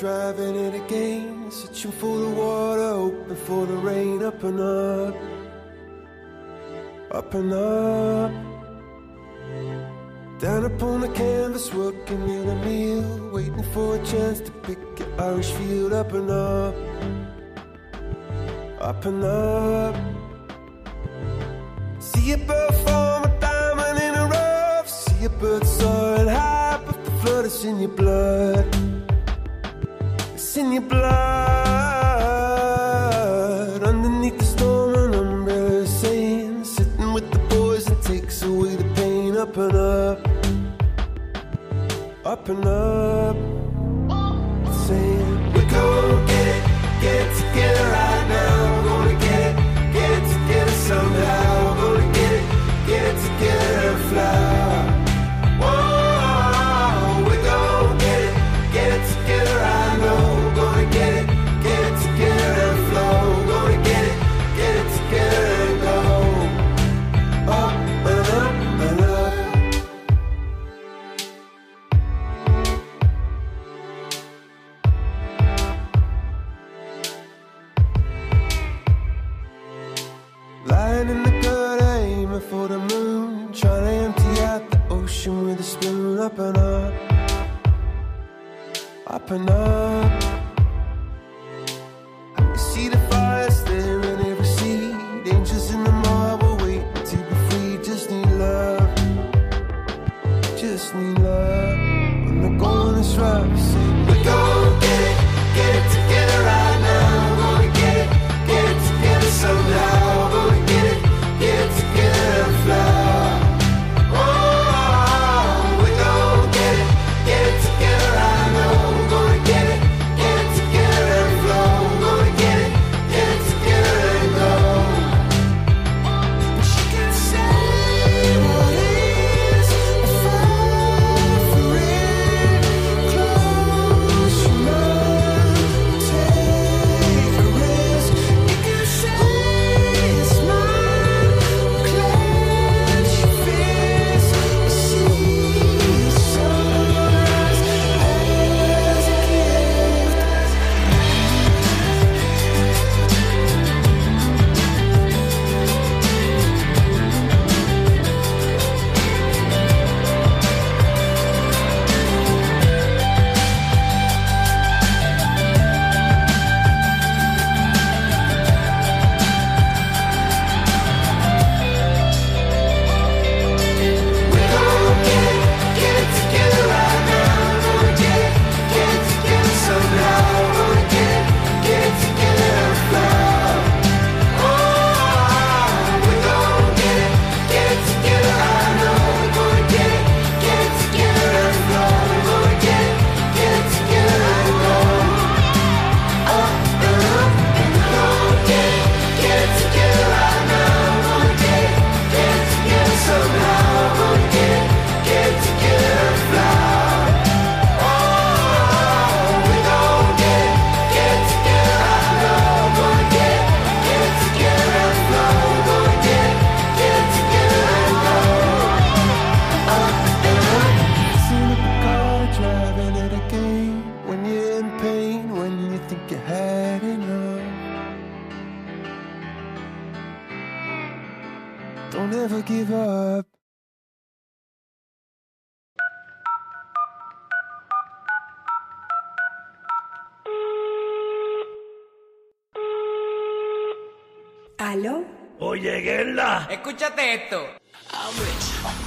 driving it again, searching for the water, hoping for the rain. Up and up, up and up. Down upon the canvas, working in a meal, waiting for a chance to pick your Irish field. Up and up, up and up. See a bird form a diamond in a rough. See a bird soaring high, but the flood is in your blood. It's in your blood. Underneath the storm, an umbrella saying, sitting with the boys, it takes away the pain. Up and up, up and up.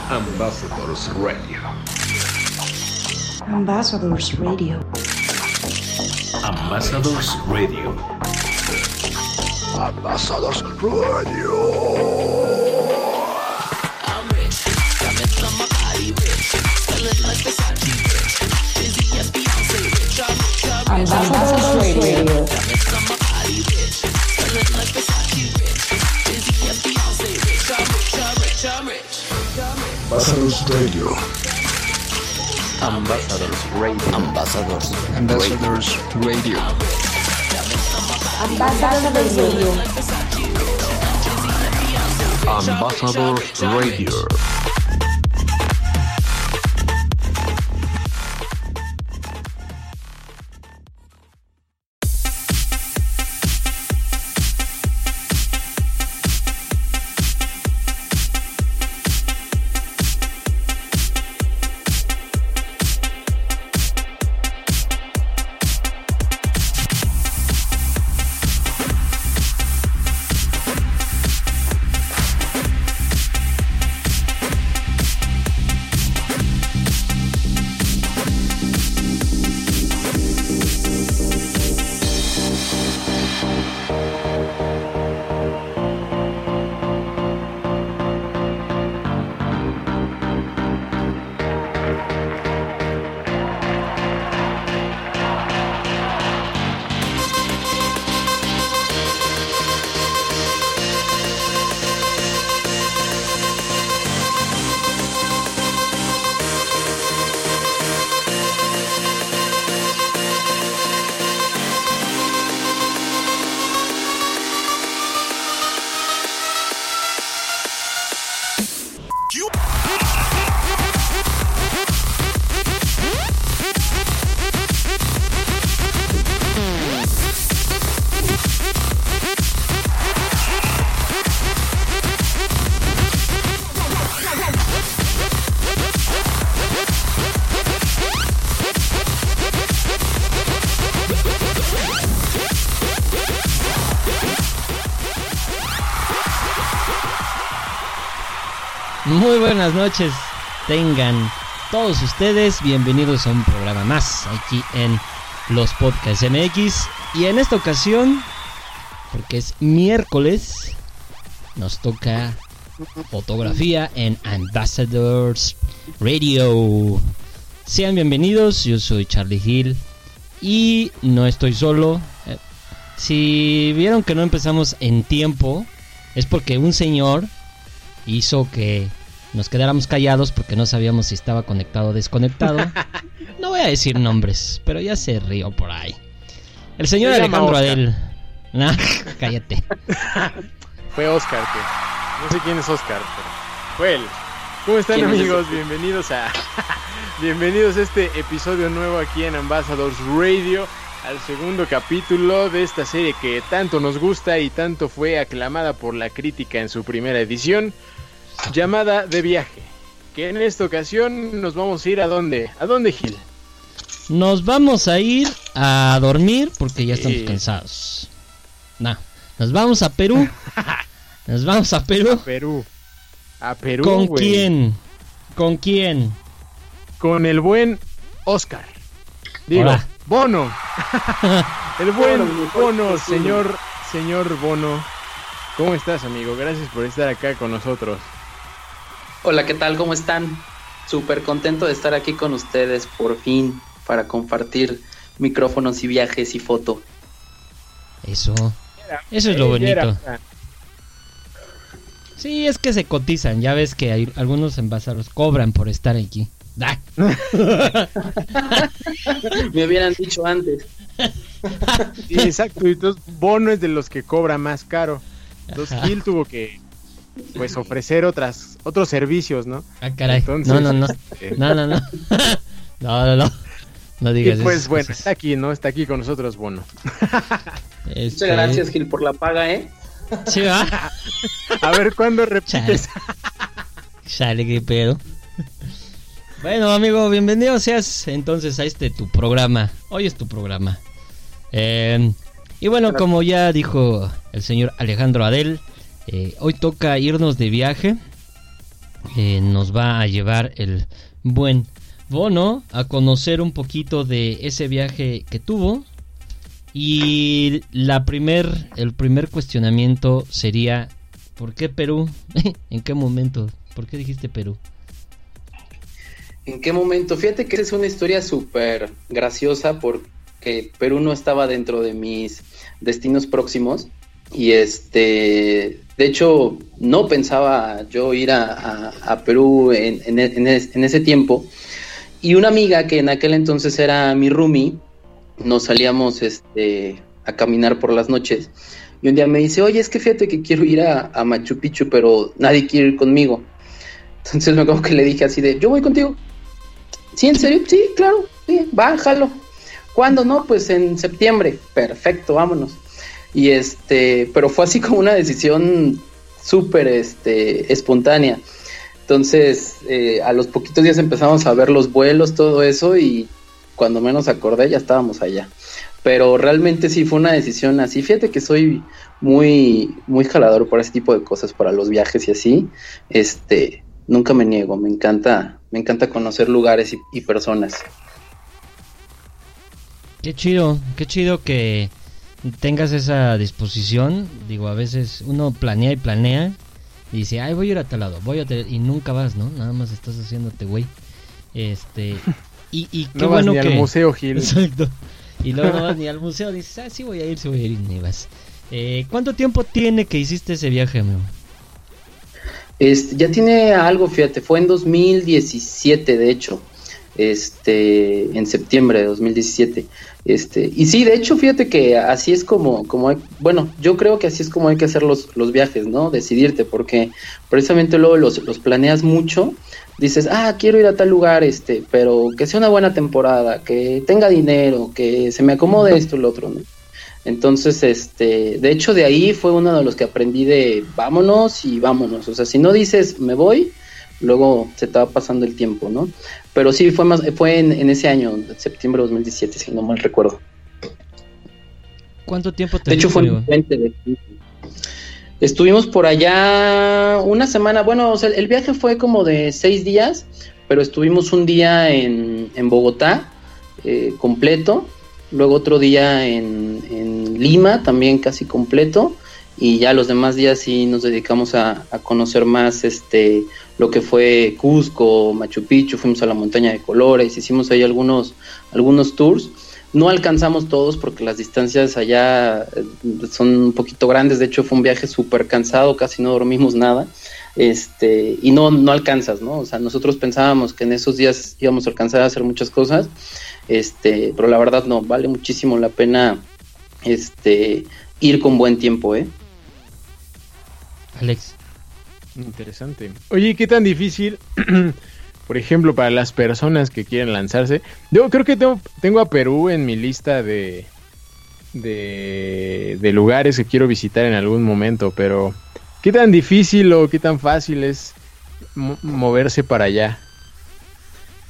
Ambassadors Radio. Ambassadors Radio. Ambassadors Radio. Ambassadors Radio. Ambassadors Radio. Ambassadors Radio. Ambassadors Radio. Ambassadors Radio. Ambassadors Radio. Ambassadors Radio. Ambassador Radio. Muy buenas noches, tengan todos ustedes bienvenidos a un programa más aquí en los Podcasts MX. Y en esta ocasión, porque es miércoles, nos toca fotografía en Ambassadors Radio. Sean bienvenidos, yo soy Charlie Hill y no estoy solo. Eh, Si vieron que no empezamos en tiempo, es porque un señor hizo que nos quedáramos callados porque no sabíamos si estaba conectado o desconectado. No voy a decir nombres, pero ya se rió por ahí. El señor Se Alejandro. Adel. Nah, cállate. Fue Oscar, que no sé quién es Oscar, pero fue él. ¿Cómo están ¿Quién es amigos? Bienvenidos a bienvenidos a este episodio nuevo aquí en Ambassadors Radio, al segundo capítulo de esta serie que tanto nos gusta y tanto fue aclamada por la crítica en su primera edición, llamada De viaje. Que en esta ocasión nos vamos a ir a dónde? ¿A dónde Gil? Nos vamos a ir a dormir porque ya estamos cansados. Nah, nos vamos a Perú. Nos vamos a Perú. Perú. A Perú. ¿Con quién? ¿Con quién? Con el buen Oscar. Digo, Hola. Bono. el buen Bono, señor, señor Bono. ¿Cómo estás, amigo? Gracias por estar acá con nosotros. Hola, ¿qué tal? ¿Cómo están? Súper contento de estar aquí con ustedes por fin para compartir micrófonos y viajes y foto. Eso. Eso es lo bonito. Sí, es que se cotizan. Ya ves que hay algunos envasados cobran por estar aquí. Ah, Me hubieran dicho antes. Sí, exacto. Y entonces Bono es de los que cobra más caro. Entonces. Gil tuvo que pues ofrecer otras otros servicios, ¿no? ah, caray. Entonces, no, no, no. eh, No, no, no. No, no, no. No y pues esas bueno, cosas. está aquí, ¿no? Está aquí con nosotros Bono. Este, Muchas gracias, Gil, por la paga, ¿eh? Sí, va. A ver cuándo repites. Chale, qué pedo. Bueno, amigo, bienvenido seas entonces a este tu programa. Hoy es tu programa. Eh, y bueno, como ya dijo el señor Alejandro Adel, eh, hoy toca irnos de viaje. Eh, nos va a llevar el buen Bono a conocer un poquito de ese viaje que tuvo. Y la primer, el primer cuestionamiento sería, ¿por qué Perú? ¿En qué momento? ¿Por qué dijiste Perú? ¿En qué momento? Fíjate que es una historia súper graciosa porque que Perú no estaba dentro de mis destinos próximos. Y este, de hecho, no pensaba yo ir a, Perú en, en- en es- en ese tiempo. Y una amiga que en aquel entonces era mi roomie, nos salíamos este, a caminar por las noches. Y un día me dice, oye, es que fíjate que quiero ir a, Machu Picchu, pero nadie quiere ir conmigo. Entonces me acuerdo que le dije así de, yo voy contigo. ¿Sí, en serio? Sí, claro, sí, va, jalo. ¿Cuándo? No, pues en septiembre. Perfecto, vámonos. Y este, pero fue así como una decisión súper este, espontánea. Entonces, eh, a los poquitos días empezamos a ver los vuelos, todo eso, y cuando menos acordé ya estábamos allá. Pero realmente sí fue una decisión así. Fíjate que soy muy, muy jalador por ese tipo de cosas, para los viajes y así. Este, nunca me niego, me encanta, me encanta conocer lugares y, y personas. Qué chido, qué chido que tengas esa disposición. Digo, a veces uno planea y planea y dice, ay, voy a ir a tal lado, voy a tal-", y nunca vas, ¿no? Nada más estás haciéndote güey. Este, y, y qué no vas bueno ni que... al museo, Gil. Exacto. Y luego no vas ni al museo, dices, ah, sí voy a ir, sí voy a ir y ni vas. Eh, ¿Cuánto tiempo tiene que hiciste ese viaje, amigo? Este, ya tiene algo, fíjate, fue en 2017, de hecho, este, en septiembre de 2017. Este, y sí, de hecho, fíjate que así es como, como hay- bueno, yo creo que así es como hay que hacer los, los viajes, ¿no? Decidirte, porque precisamente luego los, los planeas mucho, dices, ah, quiero ir a tal lugar, este, pero que sea una buena temporada, que tenga dinero, que se me acomode esto y lo otro, ¿no? Entonces, este, de hecho, de ahí fue uno de los que aprendí de vámonos y vámonos. O sea, si no dices me voy, luego se te va pasando el tiempo, ¿no? Pero sí, fue más, fue en, en ese año, septiembre de 2017, si no mal recuerdo. ¿Cuánto tiempo te De hecho, fue de- Estuvimos por allá una semana, bueno, o sea, el viaje fue como de seis días, pero estuvimos un día en, en Bogotá, eh, completo, luego otro día en, en Lima, también casi completo, y ya los demás días sí nos dedicamos a, a conocer más este lo que fue Cusco, Machu Picchu, fuimos a la montaña de colores, hicimos ahí algunos, algunos tours. No alcanzamos todos porque las distancias allá eh, son un poquito grandes. De hecho, fue un viaje súper cansado, casi no dormimos nada. Este, y no, no alcanzas, ¿no? O sea, nosotros pensábamos que en esos días íbamos a alcanzar a hacer muchas cosas. Este, pero la verdad no, vale muchísimo la pena este ir con buen tiempo, ¿eh? Alex. Interesante. Oye, ¿qué tan difícil, por ejemplo, para las personas que quieren lanzarse? Yo creo que tengo, tengo a Perú en mi lista de, de, de lugares que quiero visitar en algún momento, pero ¿qué tan difícil o qué tan fácil es mo- moverse para allá?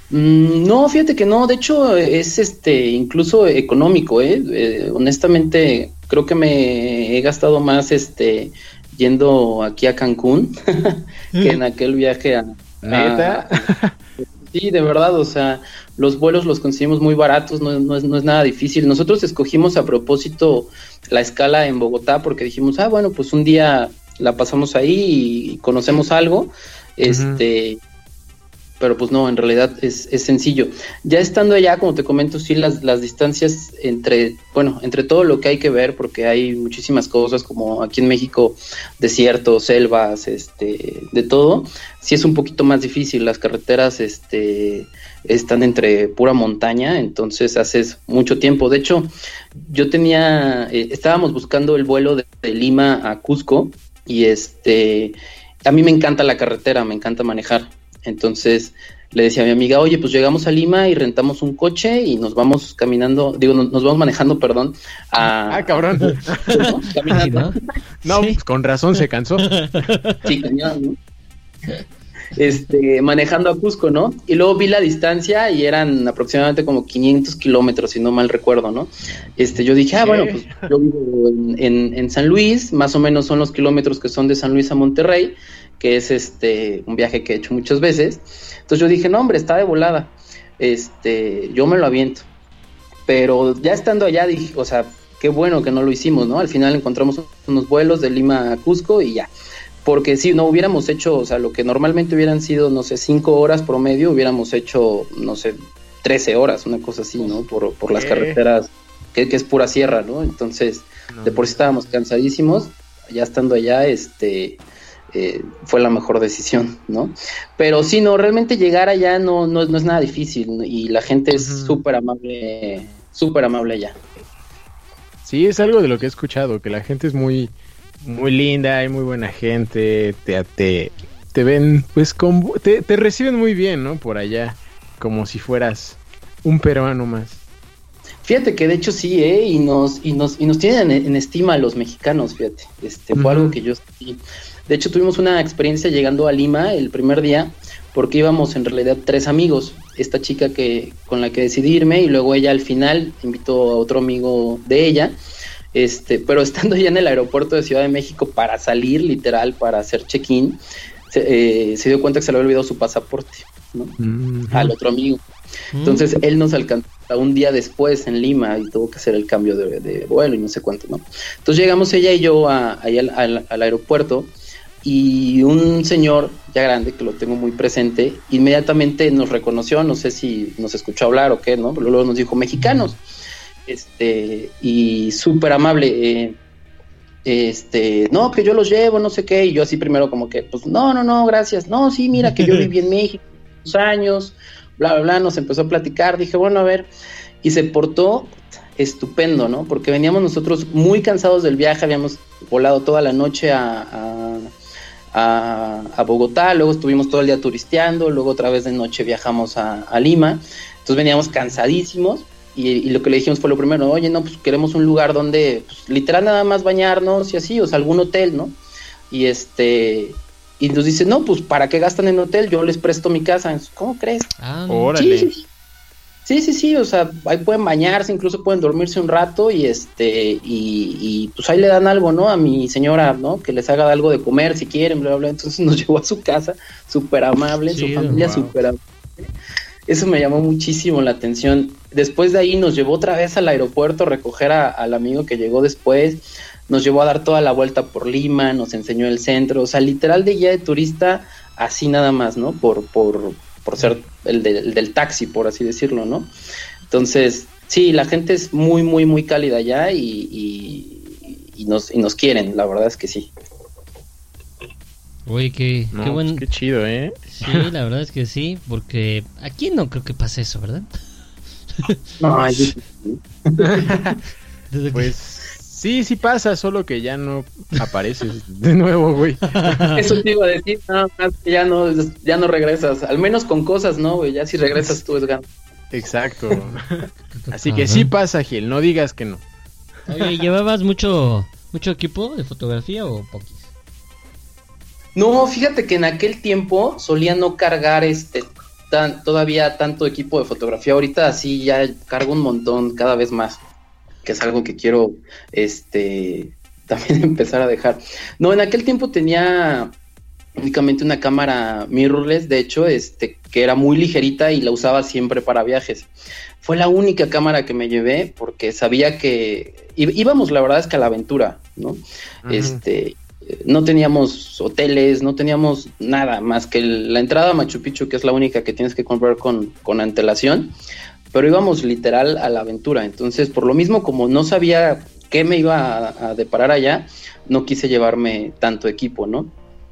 Mm, No, fíjate que no, de hecho es este incluso económico, ¿eh? Eh, honestamente creo que me he gastado más este yendo aquí a Cancún que en aquel viaje a ¿Neta? a- sí, de verdad, o sea, los vuelos los conseguimos muy baratos, no, no es, no es nada difícil. Nosotros escogimos a propósito la escala en Bogotá porque dijimos, ah, bueno, pues un día la pasamos ahí y conocemos algo, este, pero pues no, en realidad es, es sencillo. Ya estando allá, como te comento, sí, las, las distancias entre, bueno, entre todo lo que hay que ver, porque hay muchísimas cosas, como aquí en México, desiertos, selvas, este, de todo, sí es un poquito más difícil. Las carreteras, este, están entre pura montaña, entonces haces mucho tiempo. De hecho, yo tenía, eh, estábamos buscando el vuelo de, de Lima a Cusco y este, a mí me encanta la carretera, me encanta manejar. Entonces le decía a mi amiga, oye, pues llegamos a Lima y rentamos un coche y nos vamos caminando, digo, nos, nos vamos manejando, perdón, a... Ah, cabrón. ¿no? Caminando. ¿no? No, Sí. pues con razón se cansó. Sí, cañón, ¿no? Este, manejando a Cusco, ¿no? Y luego vi la distancia y eran aproximadamente como 500 kilómetros, si no mal recuerdo, ¿no? Este, yo dije, ah, ¿Qué? bueno, pues yo vivo en, en- en San Luis, más o menos son los kilómetros que son de San Luis a Monterrey, que es este, un viaje que he hecho muchas veces. Entonces yo dije, no, hombre, está de volada. Este, yo me lo aviento. Pero ya estando allá dije, o sea, qué bueno que no lo hicimos, ¿no? Al final encontramos unos vuelos de Lima a Cusco y ya. Porque si no hubiéramos hecho, o sea, lo que normalmente hubieran sido, no sé, cinco horas promedio, hubiéramos hecho, no sé, 13 horas, una cosa así, ¿no? Por, por las carreteras que, que es pura sierra, ¿no? Entonces, de por sí estábamos cansadísimos, ya estando allá, este, eh, fue la mejor decisión, ¿no? Pero sí, no, realmente llegar allá no, no, no es nada difícil y la gente es Ujú. súper amable, súper amable allá. Sí, es algo de lo que he escuchado, que la gente es muy, muy linda, hay muy buena gente, te, te, te ven, pues, con, te, te reciben muy bien, ¿no? Por allá, como si fueras un peruano más. Fíjate que de hecho sí, ¿eh? Y nos, y nos, y nos tienen en, en estima a los mexicanos, fíjate. Este, fue algo que yo sí. De hecho, tuvimos una experiencia llegando a Lima el primer día, porque íbamos en realidad tres amigos. Esta chica que, con la que decidí irme, y luego ella al final invitó a otro amigo de ella. Este, pero estando ya en el aeropuerto de Ciudad de México para salir, literal, para hacer check-in, se, eh, se dio cuenta que se le había olvidado su pasaporte, ¿no? Mm. Al otro amigo. Mm. Entonces él nos alcanzó un día después en Lima y tuvo que hacer el cambio de, de vuelo y no sé cuánto, ¿no? Entonces llegamos ella y yo a- ahí al, al- al aeropuerto y un señor ya grande, que lo tengo muy presente, inmediatamente nos reconoció, no sé si nos escuchó hablar o qué, ¿no? Pero luego nos dijo mexicanos, este, y súper amable, eh, este, no, que yo los llevo, no sé qué, y yo así primero como que, pues no, no, no, gracias, no, sí, mira que yo viví en México unos años, bla, bla, bla, nos empezó a platicar, dije, bueno, a ver, y se portó estupendo, ¿no? Porque veníamos nosotros muy cansados del viaje, habíamos volado toda la noche a, a, a- a Bogotá, luego estuvimos todo el día turisteando, luego otra vez de noche viajamos a, a Lima, entonces veníamos cansadísimos. Y, y lo que le dijimos fue lo primero, oye, no, pues queremos un lugar donde, pues, literal nada más bañarnos y así, o sea, algún hotel, ¿no? Y este, y nos dice, no, pues, ¿para qué gastan en hotel? Yo les presto mi casa. ¿Cómo crees? Ah, Órale. Sí, sí, sí. Sí, sí, sí, o sea, ahí pueden bañarse, incluso pueden dormirse un rato y este, y, y, pues ahí le dan algo, ¿no? A mi señora, ¿no? Que les haga algo de comer si quieren, bla, bla, bla. Entonces nos llevó a su casa, súper amable, su familia wow. súper amable. Eso me llamó muchísimo la atención. Después de ahí nos llevó otra vez al aeropuerto a recoger a- al amigo que llegó después. Nos llevó a dar toda la vuelta por Lima, nos enseñó el centro. O sea, literal de guía de turista, así nada más, ¿no? Por, por, por ser el, de- el del taxi, por así decirlo, ¿no? Entonces, sí, la gente es muy, muy, muy cálida allá y, y, y nos, y nos quieren, la verdad es que sí. Oye, qué, No, qué pues, buen... qué chido, ¿eh? Sí, la verdad es que sí, porque aquí no creo que pase eso, ¿verdad? Ay, yo- Desde que- Pues sí, sí pasa, solo que ya no apareces de nuevo, güey. Eso te iba a decir, nada más que ya no, ya no regresas, al menos con cosas, ¿no, güey? Ya si regresas tú es gano. Exacto. Así que sí pasa, Gil, no digas que no. Oye, ¿llevabas mucho mucho equipo de fotografía o poquis? No, fíjate que en aquel tiempo solía no cargar este tan, todavía tanto equipo de fotografía. Ahorita sí ya cargo un montón cada vez más. Que es algo que quiero este también empezar a dejar. No, en aquel tiempo tenía únicamente una cámara mirrorless, de hecho, este, que era muy ligerita y la usaba siempre para viajes. Fue la única cámara que me llevé porque sabía que íbamos, la verdad es que a la aventura, ¿no? Este, no teníamos hoteles, no teníamos nada más que la entrada a Machu Picchu, que es la única que tienes que comprar con, con antelación, pero íbamos literal a la aventura. Entonces, por lo mismo, como no sabía qué me iba a, a deparar allá, no quise llevarme tanto equipo, ¿no?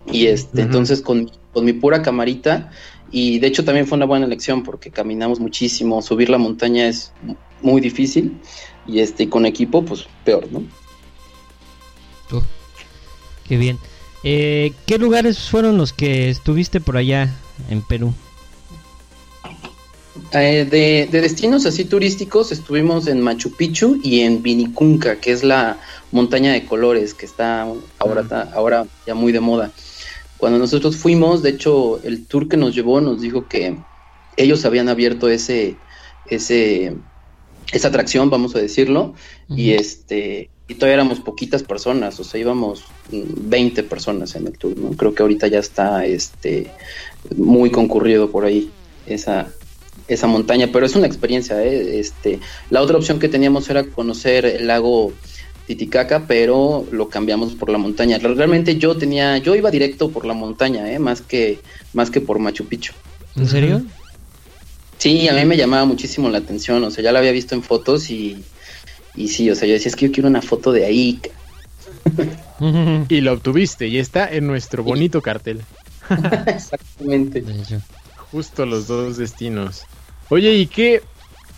Y este, entonces con, con mi pura camarita, y de hecho también fue una buena elección porque caminamos muchísimo, subir la montaña es muy difícil, y este, con equipo, pues peor, ¿no? Qué bien. Eh, ¿Qué lugares fueron los que estuviste por allá en Perú? Eh, de, de destinos así turísticos estuvimos en Machu Picchu y en Vinicunca, que es la montaña de colores que está ahora, ahora ya muy de moda. Cuando nosotros fuimos, de hecho, el tour que nos llevó nos dijo que ellos habían abierto ese, ese, esa atracción, vamos a decirlo, y este y todavía éramos poquitas personas, o sea, íbamos mm, 20 personas en el tour, ¿no? Creo que ahorita ya está este muy concurrido por ahí esa esa montaña, pero es una experiencia, ¿eh? este, la otra opción que teníamos era conocer el lago Titicaca, pero lo cambiamos por la montaña. Realmente yo tenía, yo iba directo por la montaña, ¿eh? más que más que por Machu Picchu. ¿En serio? Sí, a mí me llamaba muchísimo la atención, o sea, ya la había visto en fotos y, Y sí, o sea, yo decía, es que yo quiero una foto de ahí. ca-". Y lo obtuviste y está en nuestro bonito cartel. Exactamente. Justo los dos destinos. Oye, ¿y qué,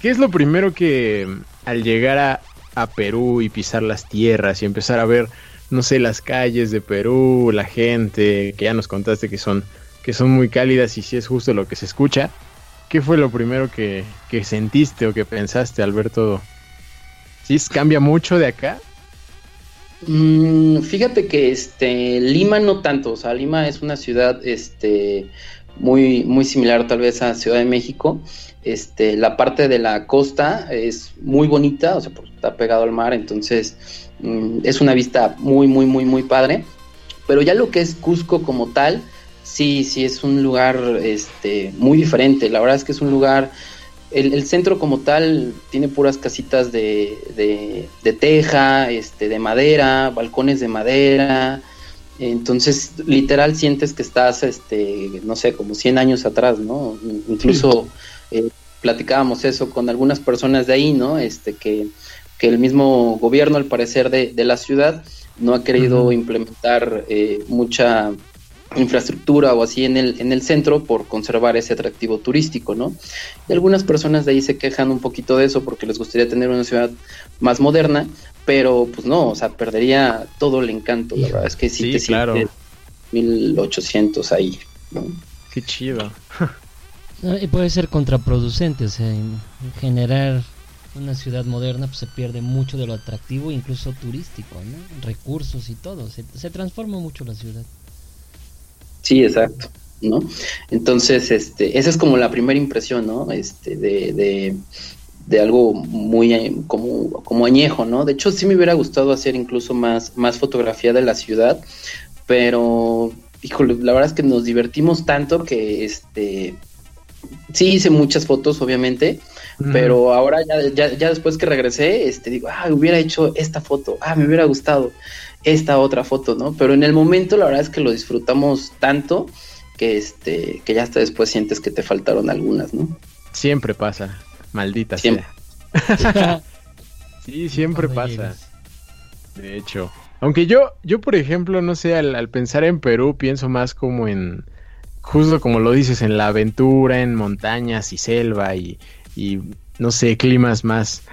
qué es lo primero que al llegar a, a Perú y pisar las tierras y empezar a ver, no sé, las calles de Perú, la gente, que ya nos contaste que son, que son muy cálidas y si es justo lo que se escucha? ¿Qué fue lo primero que, que sentiste o que pensaste al ver todo? ¿Sí cambia mucho de acá? Mm, fíjate que este Lima no tanto, o sea, Lima es una ciudad este muy muy similar tal vez a Ciudad de México. Este, la parte de la costa es muy bonita, o sea, está pegado al mar, entonces mm, es una vista muy muy muy muy padre. Pero ya lo que es Cusco como tal, sí, sí es un lugar este muy diferente. La verdad es que es un lugar el, el centro como tal tiene puras casitas de, de, de teja, este, de madera, balcones de madera. Entonces, literal sientes que estás, este, no sé, como 100 años atrás, ¿no? Incluso eh, platicábamos eso con algunas personas de ahí, ¿no? Este, que, que el mismo gobierno, al parecer, de, de la ciudad no ha querido implementar eh, mucha infraestructura o así en el, en el centro por conservar ese atractivo turístico, ¿no? Y algunas personas de ahí se quejan un poquito de eso porque les gustaría tener una ciudad más moderna, pero pues no, o sea, perdería todo el encanto, la verdad es que sí, Sí, te claro. sientes 1800 ahí, ¿no? Qué chido. Y puede ser contraproducente, o sea, en generar una ciudad moderna pues, se pierde mucho de lo atractivo, incluso turístico, ¿no? Recursos y todo, se, se transforma mucho la ciudad. Sí, exacto, ¿no? Entonces, este, esa es como la primera impresión, ¿no? Este, de, de, de algo muy eh, como, como añejo, ¿no? De hecho, sí me hubiera gustado hacer incluso más, más fotografía de la ciudad, pero, híjole, la verdad es que nos divertimos tanto que, este, sí hice muchas fotos, obviamente, pero ahora ya, ya, ya después que regresé, este, digo, ah, hubiera hecho esta foto, ah, me hubiera gustado esta otra foto, ¿no? Pero en el momento la verdad es que lo disfrutamos tanto que este, que ya hasta después sientes que te faltaron algunas, ¿no? Siempre pasa. Maldita Siempre. sea. Sí, siempre pasa. De hecho. Aunque yo, yo por ejemplo, no sé, al, al pensar en Perú, pienso más como en, justo como lo dices, en la aventura, en montañas y selva y, y no sé, climas más,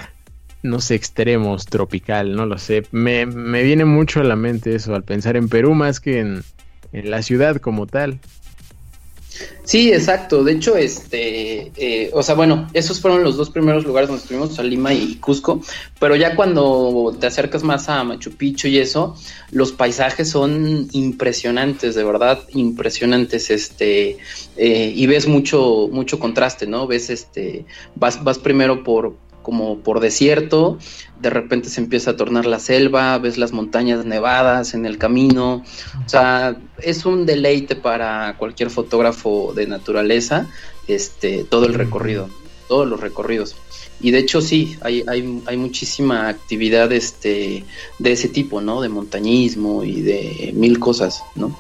no sé, extremos, tropical, no lo sé. Me, me viene mucho a la mente eso, al pensar en Perú más que en, en la ciudad como tal. Sí, exacto. De hecho, este, eh, o sea, bueno, esos fueron los dos primeros lugares donde estuvimos, a Lima y Cusco, pero ya cuando te acercas más a Machu Picchu y eso, los paisajes son impresionantes, de verdad, impresionantes, este, eh, y ves mucho, mucho contraste, ¿no? Ves, este, vas, vas primero por como por desierto, de repente se empieza a tornar la selva, ves las montañas nevadas en el camino, o sea, es un deleite para cualquier fotógrafo de naturaleza, este, todo el recorrido, todos los recorridos. Y de hecho sí, hay, hay, muchísima actividad este, de ese tipo, ¿no? De montañismo y de mil cosas, ¿no?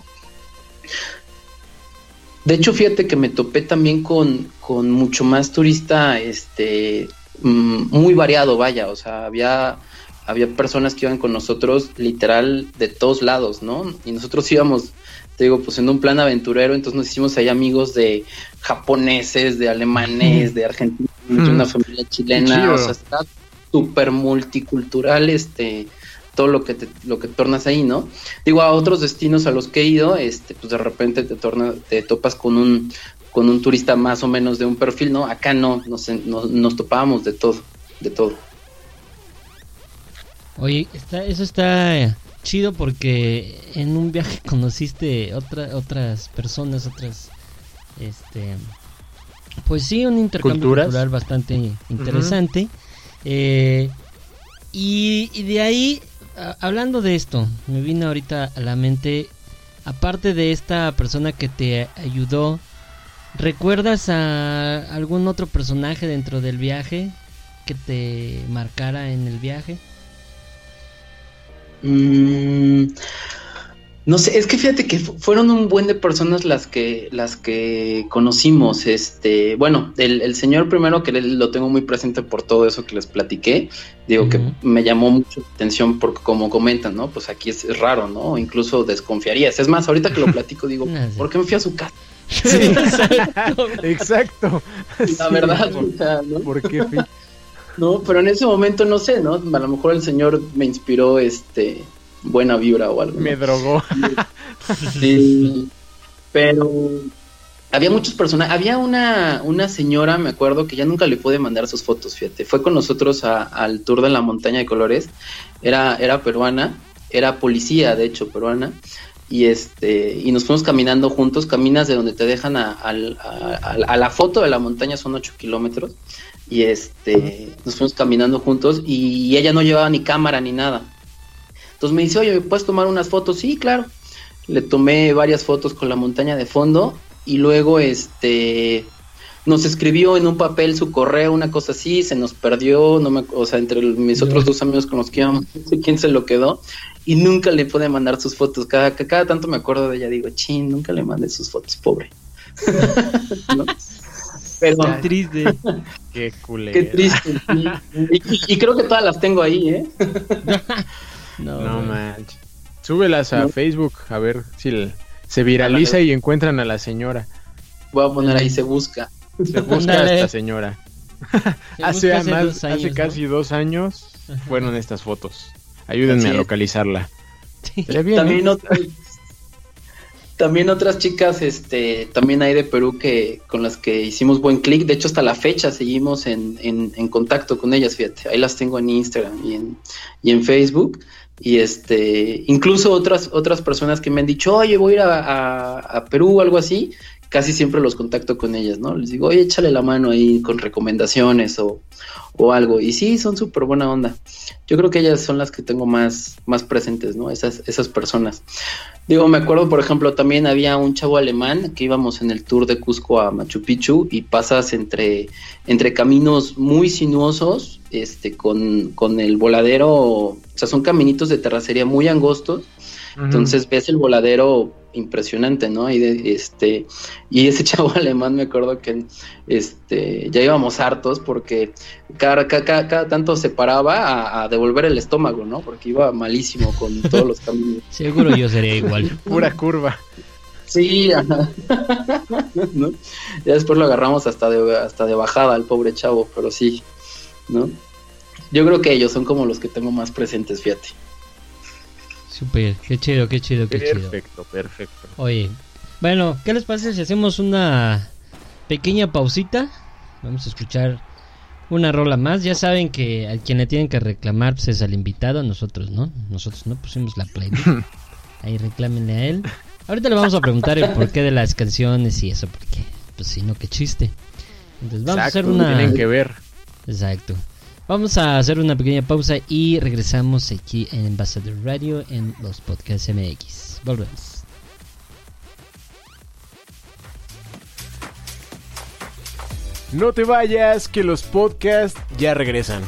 De hecho, fíjate que me topé también con, con mucho más turista, este, muy variado, vaya, o sea, había, había personas que iban con nosotros literal de todos lados, ¿no? Y nosotros íbamos, te digo, pues en un plan aventurero, entonces nos hicimos ahí amigos de japoneses, de alemanes, de argentinos, de una familia chilena, o sea, está súper multicultural, este, todo lo que te, lo que tornas ahí, ¿no? Digo, a otros destinos a los que he ido, este, pues de repente te torna, te topas con un, con un turista más o menos de un perfil, ¿no? Acá no, nos, nos, nos topábamos de todo, de todo. Oye, está, eso está eh, chido porque en un viaje conociste otra, otras personas, otras, este, pues sí, un intercambio ¿Culturas? cultural bastante interesante. Eh, y, y de ahí, a- hablando de esto, me vino ahorita a la mente, aparte de esta persona que te ayudó, ¿recuerdas a algún otro personaje dentro del viaje que te marcara en el viaje? Mm, No sé, es que fíjate que fu- fueron un buen de personas las que, las que conocimos. Este, bueno, el, el señor primero que lo tengo muy presente por todo eso que les platiqué, digo que me llamó mucho la atención porque como comentan, ¿no? Pues aquí es, es raro, ¿no? Incluso desconfiarías. Es más, ahorita que lo platico digo, sé. ¿por qué me fui a su casa? Exacto. La Sí, verdad, ¿por- o sea, ¿no? ¿Por qué? No, pero en ese momento no sé, ¿no? A lo mejor el señor me inspiró este buena vibra o algo. ¿no? Me drogó. Sí, pero había muchas personas. Había una, una señora, me acuerdo, que ya nunca le pude mandar sus fotos, fíjate. Fue con nosotros a- al tour de la montaña de colores. Era, era peruana, era policía, de hecho, peruana. Y este, y nos fuimos caminando juntos, caminas de donde te dejan a, a- a la foto de la montaña son 8 kilómetros. Y este, nos fuimos caminando juntos y ella no llevaba ni cámara ni nada. Entonces me dice, oye, ¿me puedes tomar unas fotos? Sí, claro. Le tomé varias fotos con la montaña de fondo y luego este nos escribió en un papel su correo, una cosa así, se nos perdió, no me, o sea, entre mis otros dos amigos con los que íbamos, no sé quién se lo quedó y nunca le pude mandar sus fotos. Cada, cada tanto me acuerdo de ella, digo, chin, nunca le mandé sus fotos, pobre. ¿No? Pero Qué triste. Qué culero. qué triste. sí. Y, y- y creo que todas las tengo ahí, ¿eh? No, manches. Súbelas a No. Facebook a ver si se viraliza y encuentran a la señora. Voy a poner ahí, se busca. Se busca a esta señora. Se hace hace más- dos años, hace ¿no? casi dos años fueron estas fotos. Ayúdenme a localizarla. Sí. Estaría bien, también ¿eh? otras también otras chicas este también hay de Perú que con las que hicimos buen clic de hecho hasta la fecha seguimos en, en, en contacto con ellas fíjate ahí las tengo en Instagram y en, y en Facebook y este incluso otras otras personas que me han dicho oye voy a ir a, a, a Perú o algo así casi siempre los contacto con ellas no les digo oye échale la mano ahí con recomendaciones o, o algo y sí son súper buena onda. Yo creo que ellas son las que tengo más más presentes no esas esas personas. Digo, me acuerdo, por ejemplo, también había un chavo alemán que íbamos en el tour de Cusco a Machu Picchu y pasas entre, entre caminos muy sinuosos, este, con, con el voladero, o sea, son caminitos de terracería muy angostos, entonces ves el voladero impresionante, ¿no? Y, de- este, y ese chavo alemán me acuerdo que este, ya íbamos hartos porque cada, cada, cada- cada tanto se paraba a, a devolver el estómago, ¿no? Porque iba malísimo con todos los caminos. Seguro yo sería igual. Pura curva. Sí. ¿no? Ya después lo agarramos hasta de, hasta de bajada al pobre chavo, pero sí, ¿no? Yo creo que ellos son como los que tengo más presentes, fíjate. Súper, qué chido, qué chido, qué chido. Perfecto, perfecto. Oye, bueno, ¿qué les parece si hacemos una pequeña pausita? Vamos a escuchar una rola más. Ya saben que al quien le tienen que reclamar pues, es al invitado, nosotros no. Nosotros no pusimos la playlist. Ahí reclámenle a él. Ahorita le vamos a preguntar el porqué de las canciones y eso, porque, pues si no, qué chiste. Entonces vamos a hacer una... Tienen que ver. Exacto. Vamos a hacer una pequeña pausa y regresamos aquí en Ambassador Radio en los podcasts MX. Volvemos. No te vayas, que los podcasts ya regresan.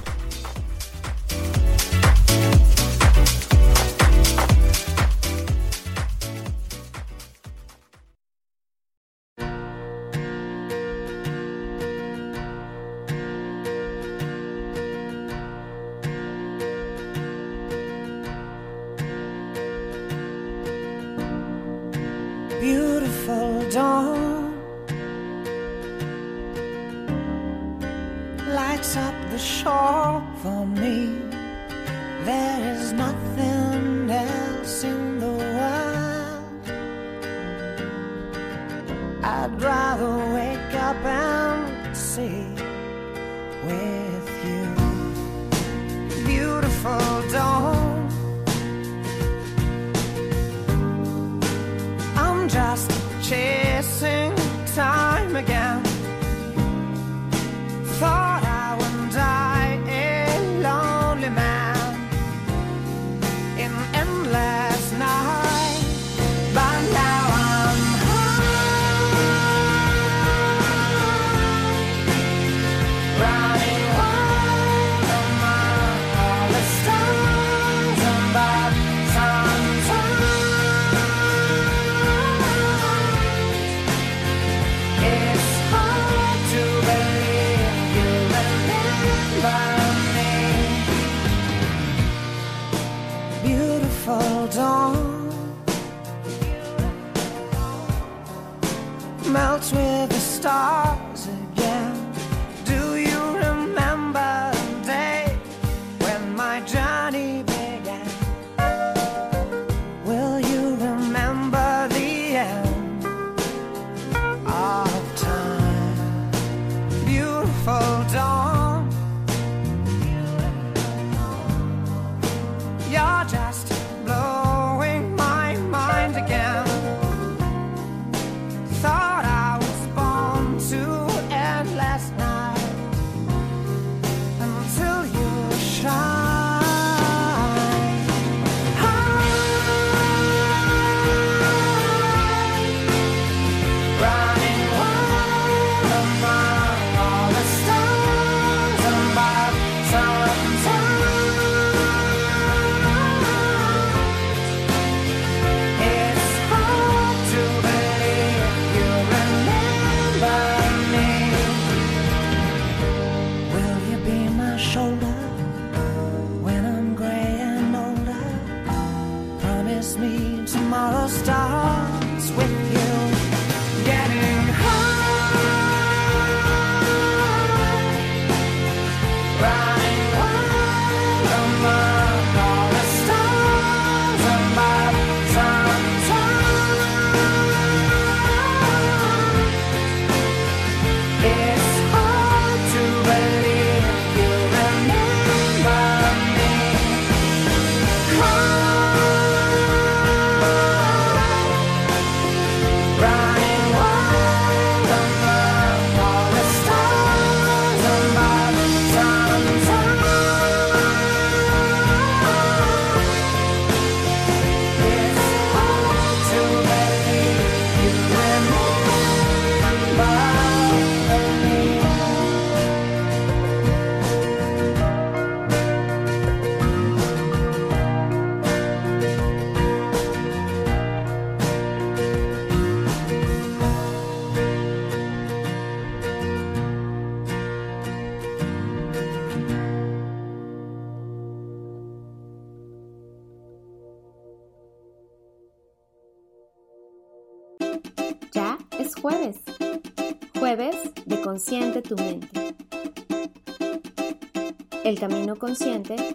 Consciente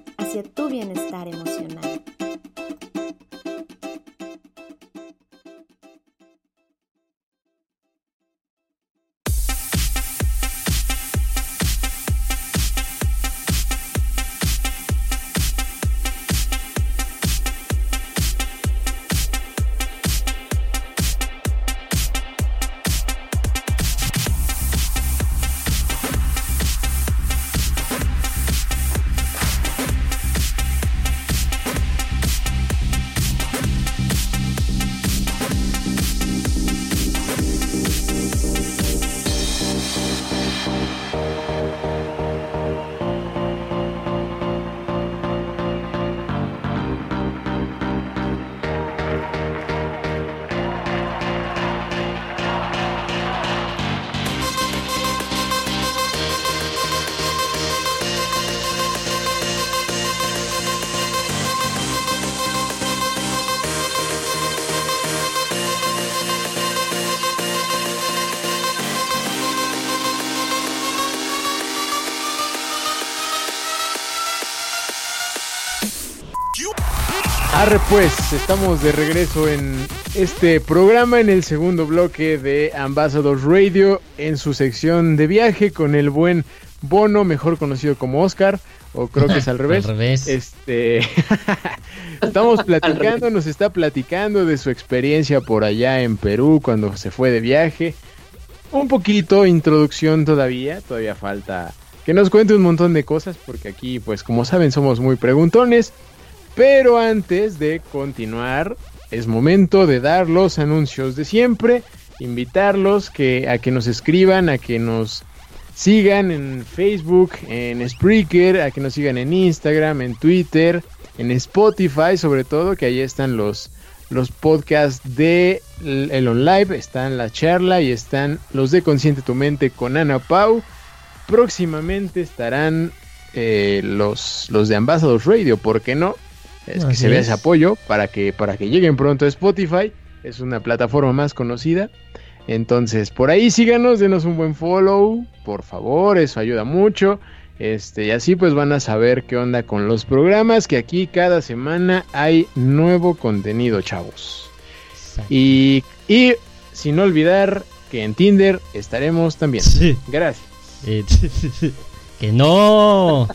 Arre pues, estamos de regreso en este programa, en el segundo bloque de Ambassadors Radio, en su sección de viaje con el buen Bono, mejor conocido como Oscar, o creo que es al revés. Al revés. Este, estamos platicando, nos está platicando de su experiencia por allá en Perú cuando se fue de viaje. Un poquito introducción todavía, todavía falta que nos cuente un montón de cosas porque aquí, pues como saben, somos muy preguntones. Pero antes de continuar, es momento de dar los anuncios de siempre, invitarlos que, a que nos escriban, a que nos sigan en Facebook, en Spreaker, a que nos sigan en Instagram, en Twitter, en Spotify, sobre todo, que ahí están los, los podcasts de el el On Live, están la charla y están los de Consciente Tu Mente con Ana Pau. Próximamente estarán eh, los, los de Ambassadors Radio, ¿por qué no? Es que se vea es. ese apoyo para que, para que lleguen pronto a Spotify. Es una plataforma más conocida. Entonces, por ahí síganos, denos un buen follow, por favor, eso ayuda mucho. Este, y así pues van a saber qué onda con los programas, que aquí cada semana hay nuevo contenido, chavos. Y, y sin olvidar que en Tinder estaremos también. Sí. Gracias. Eh, que no.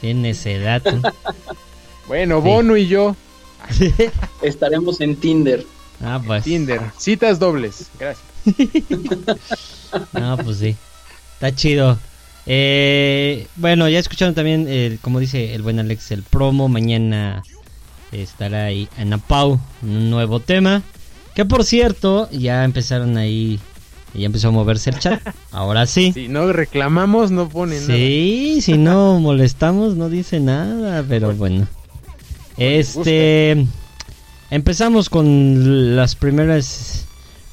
Qué necedad. Bueno, Sí. Bono y yo, Estaremos en Tinder. Ah, pues. Tinder, citas dobles. Gracias. No, pues sí. Está chido. Eh, bueno, ya escucharon también, el, como dice el buen Alex, el promo. Mañana estará ahí Ana Pau, un nuevo tema. Que por cierto, ya empezaron ahí, ya empezó a moverse el chat. Ahora sí. Si no reclamamos, no ponen nada. Sí, si no molestamos, no dice nada, pero bueno. Este. Empezamos con las primeras.